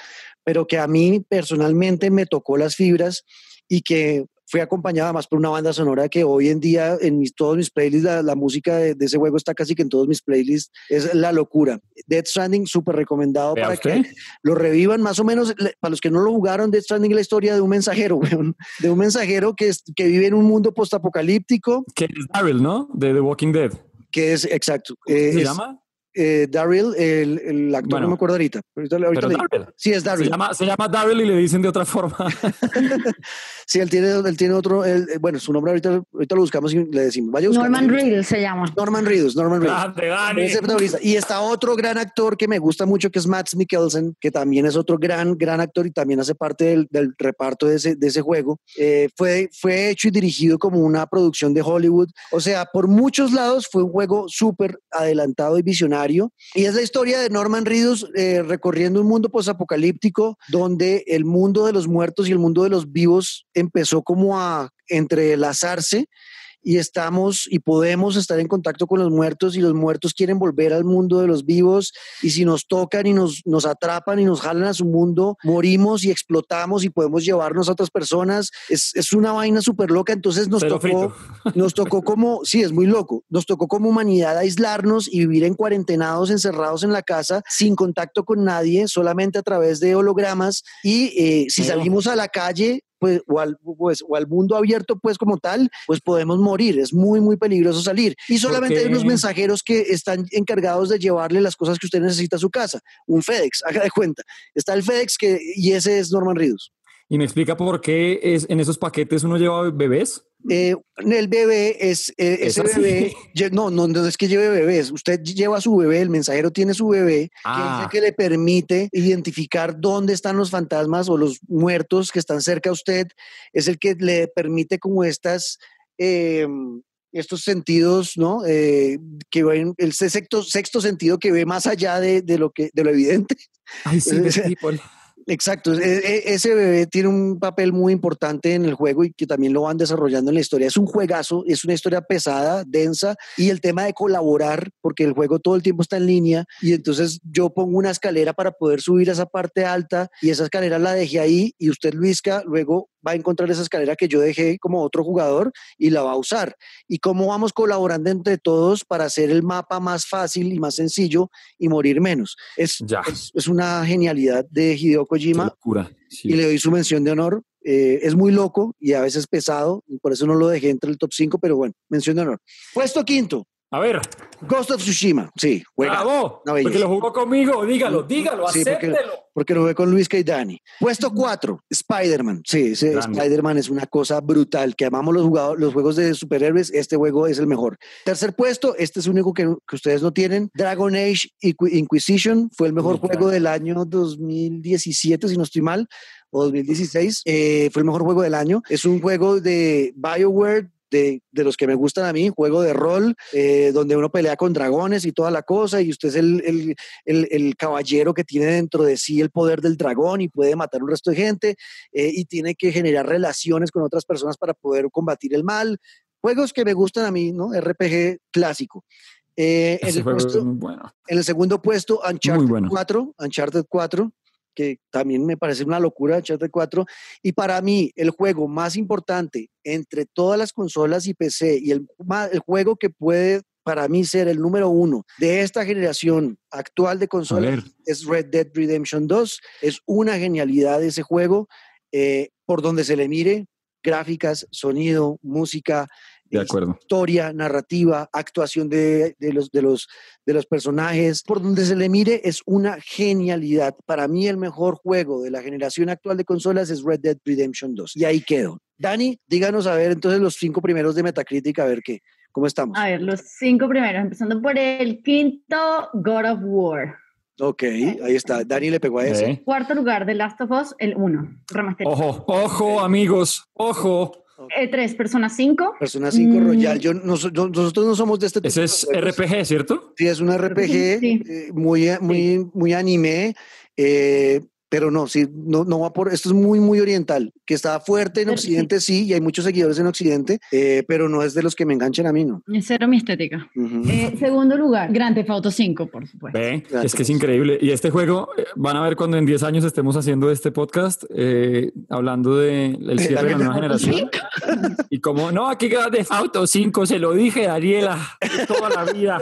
pero que a mí personalmente me tocó las fibras y que fue acompañada más por una banda sonora que hoy en día en mis, todos mis playlists, la, la música de, de, ese juego está casi que en todos mis playlists, es la locura. Dead Stranding, súper recomendado ¿Vea para usted? que lo revivan más o menos, para los que no lo jugaron, Dead Stranding es la historia de un mensajero, weón, de un mensajero que, es, que vive en un mundo postapocalíptico, Que es Daryl, ¿no? De The Walking Dead. que es, exacto, ¿Cómo eh, se es, llama? Eh, Daryl, el, el actor, Bueno. no me acuerdo ahorita. ahorita, ahorita Pero. Sí, es Se Daryl. llama, se llama Daryl y le dicen de otra forma. Sí, él tiene, él tiene otro, él- eh, bueno, su nombre ahorita, ahorita lo buscamos y le decimos. Vaya. Norman Reedus se llama. Norman Reedus, Norman Reedus. Y está otro gran actor que me gusta mucho, que es Max Mikkelsen, que también es otro gran, gran actor y también hace parte del, del reparto de ese, de ese juego. Eh, fue, fue hecho y dirigido como una producción de Hollywood. O sea, por muchos lados fue un juego súper adelantado y visionario. Y es la historia de Norman Reedus eh, recorriendo un mundo posapocalíptico donde el mundo de los muertos y el mundo de los vivos empezó como a entrelazarse y estamos y podemos estar en contacto con los muertos y los muertos quieren volver al mundo de los vivos y si nos tocan y nos, nos atrapan y nos jalan a su mundo, morimos y explotamos y podemos llevarnos a otras personas. Es, es una vaina súper loca, entonces nos Cero tocó, frito. nos tocó como, sí, es muy loco, nos tocó como humanidad aislarnos y vivir en cuarentenados, encerrados en la casa, sin contacto con nadie, solamente a través de hologramas y eh, si Pero- salimos a la calle, pues o, al, pues, o al mundo abierto, pues como tal, pues podemos morir. Es muy, muy peligroso salir. Y solamente hay unos mensajeros que están encargados de llevarle las cosas que usted necesita a su casa. Un FedEx, haga de cuenta. Está el FedEx que, y ese es Norman Reedus. Y me explica por qué es, en esos paquetes uno lleva bebés. Eh, el bebé es eh, ¿Es ese así? bebé. No, no, no es que lleve bebés. Usted lleva a su bebé, el mensajero tiene su bebé, que es Ah. el que le permite identificar dónde están los fantasmas o los muertos que están cerca a usted. Es el que le permite como estas. eh, estos sentidos, ¿no? Eh, que ven, el sexto, sexto sentido que ve más allá de, de lo que de lo evidente. Ay, sí. Exacto, e- e- ese bebé tiene un papel muy importante en el juego y que también lo van desarrollando en la historia. Es un juegazo, es una historia pesada, densa y el tema de colaborar, porque el juego todo el tiempo está en línea y entonces yo pongo una escalera para poder subir a esa parte alta y esa escalera la dejé ahí y usted, Luisca, luego va a encontrar esa escalera que yo dejé como otro jugador y la va a usar. Y cómo vamos colaborando entre todos para hacer el mapa más fácil y más sencillo y morir menos. Es, Ya. es, es una genialidad de Hideo Qué Kojima. Sí. y le doy su mención de honor. Eh, es muy loco y a veces pesado, y por eso no lo dejé entre el top 5, pero bueno, mención de honor. Puesto quinto, A ver. Ghost of Tsushima, sí. Juega. Bravo, porque lo jugó conmigo, dígalo, dígalo, sí, acéptelo. Porque, lo jugué con Luis y Dani. Puesto 4, Spider-Man. Sí, Spider-Man es una cosa brutal, que amamos los, jugadores, los juegos de superhéroes, este juego es el mejor. Tercer puesto, este es el único que, que ustedes no tienen, Dragon Age Inquisition, fue el mejor juego del año 2017, si no estoy mal, o 2016, eh, fue el mejor juego del año. Es un juego de BioWare de, de, los que me gustan a mí, juego de rol, eh, donde uno pelea con dragones y toda la cosa, y usted es el, el, el, el, caballero que tiene dentro de sí el poder del dragón y puede matar un resto de gente, eh, y tiene que generar relaciones con otras personas para poder combatir el mal. Juegos que me gustan a mí, ¿no? RPG clásico. Eh, en, el puesto, bueno. en, el segundo puesto, Uncharted bueno. 4, Uncharted 4, que también me parece una locura, Uncharted 4. Y para mí, el juego más importante entre todas las consolas y PC y el, el juego que puede para mí ser el número uno de esta generación actual de consolas es Red Dead Redemption 2. Es una genialidad ese juego, eh, por donde se le mire, gráficas, sonido, música, de acuerdo. Historia, narrativa, actuación de, de, los, de, los, de los personajes. Por donde se le mire, es una genialidad. Para mí, el mejor juego de la generación actual de consolas es Red Dead Redemption 2. Y ahí quedo. Dani, díganos a ver entonces los cinco primeros de Metacritic, a ver qué. ¿Cómo estamos? A ver, los cinco primeros, empezando por el quinto, God of War. Ok, ahí está. Dani le pegó a ese. Cuarto lugar, The Last of Us, el 1. Ojo, ojo, amigos, ojo. Eh, tres, Persona 5. Persona 5 mm. Royal. Yo, nosotros no somos de este tipo. Ese es RPG, ¿cierto? Sí, es un RPG eh, muy, muy, muy anime. Eh, pero no, sí, no, no va por, esto es muy, muy oriental, que está fuerte en Occidente, sí, y hay muchos seguidores en Occidente, eh, pero no es de los que me enganchen a mí, ¿no? Es cero mi estética. eh, segundo lugar, Grand Theft Auto 5, por supuesto. Ve, es que es increíble. Y este juego, eh, van a ver cuando en 10 años estemos haciendo este podcast, eh, hablando del de cierre de la nueva generación. y como, no, aquí Grand Theft Auto 5, se lo dije, Daniela, toda la vida.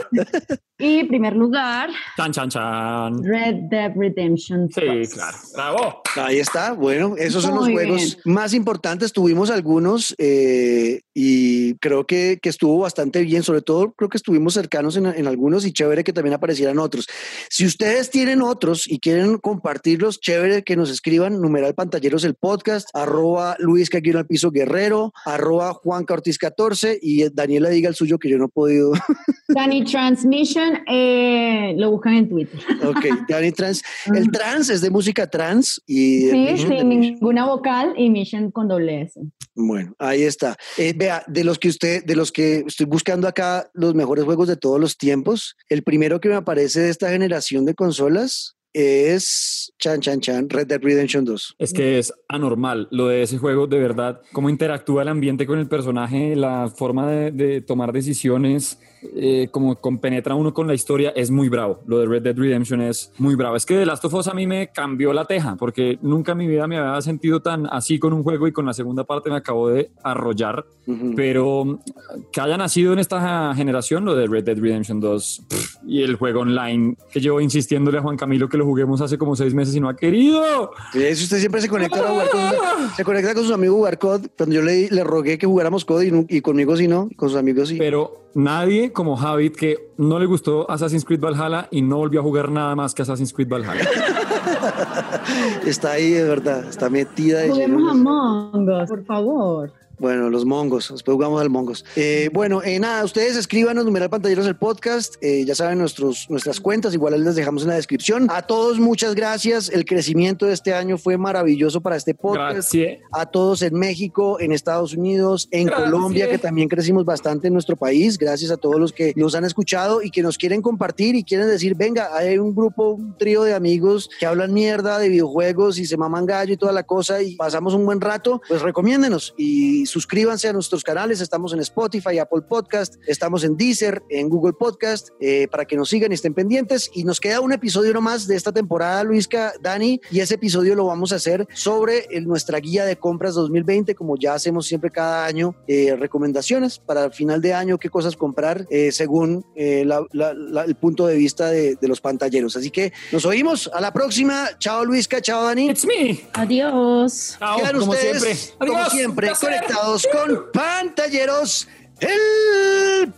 Y primer lugar, chan, chan, chan. Red Dead Redemption. Sí, claro. Bravo. Ahí está. Bueno, esos son los juegos más importantes. Tuvimos algunos eh, y creo que, que, estuvo bastante bien. Sobre todo, creo que estuvimos cercanos en, en, algunos y chévere que también aparecieran otros. Si ustedes tienen otros y quieren compartirlos, chévere que nos escriban. Numeral Pantalleros el podcast, arroba Luis Caquino al piso Guerrero, arroba Juan Ortiz 14 y Daniela diga el suyo que yo no he podido. Dani Transmission, eh, lo buscan en Twitter. Ok, Dani Trans. El trans es de música trans y... Sí, sin ninguna vocal y Mission con doble S. Bueno, ahí está. Eh, vea, de los que usted, de los que estoy buscando acá los mejores juegos de todos los tiempos, el primero que me aparece de esta generación de consolas es Chan Chan Chan, Red Dead Redemption 2. Es que es anormal lo de ese juego, de verdad, cómo interactúa el ambiente con el personaje, la forma de, de tomar decisiones, eh, como compenetra uno con la historia, es muy bravo. Lo de Red Dead Redemption es muy bravo. Es que The Last of Us a mí me cambió la teja, porque nunca en mi vida me había sentido tan así con un juego y con la segunda parte me acabo de arrollar. Uh -huh. Pero que haya nacido en esta generación, lo de Red Dead Redemption 2 pff, y el juego online, que llevo insistiéndole a Juan Camilo que lo juguemos hace como seis meses y no ha querido. Si usted siempre se conecta a jugar con, se conecta con sus amigos a jugar COD. Cuando yo le, le rogué que jugáramos COD y, y conmigo sí no, con sus amigos sí. Pero nadie como Javid que no le gustó Assassin's Creed Valhalla y no volvió a jugar nada más que Assassin's Creed Valhalla. está ahí, de verdad, está metida. Juguemos a Mongos, por favor. Bueno, los mongos, después jugamos al mongos. Eh, bueno, eh, nada, ustedes escríbanos, numeral pantalleros el podcast, eh, ya saben nuestros, nuestras cuentas, igual les dejamos en la descripción. A todos muchas gracias, el crecimiento de este año fue maravilloso para este podcast. Gracias. A todos en México, en Estados Unidos, en gracias. Colombia, que también crecimos bastante en nuestro país. Gracias a todos los que nos han escuchado y que nos quieren compartir y quieren decir, venga, hay un grupo, un trío de amigos que hablan mierda de videojuegos y se maman gallo y toda la cosa y pasamos un buen rato, pues recomiéndenos y suscríbanse a nuestros canales. Estamos en Spotify, Apple Podcast, estamos en Deezer, en Google Podcast, eh, para que nos sigan y estén pendientes. Y nos queda un episodio nomás de esta temporada, Luisca, Dani, y ese episodio lo vamos a hacer sobre el, nuestra guía de compras 2020, como ya hacemos siempre cada año, eh, recomendaciones para el final de año, qué cosas comprar eh, según la, la, la, el punto de vista de, de, los pantalleros. Así que nos oímos. A la próxima. Chao, Luisca. Chao, Dani. It's me. Adiós. Chao, Quedan como ustedes, siempre. Como Adiós. siempre, conectados con pantalleros. El.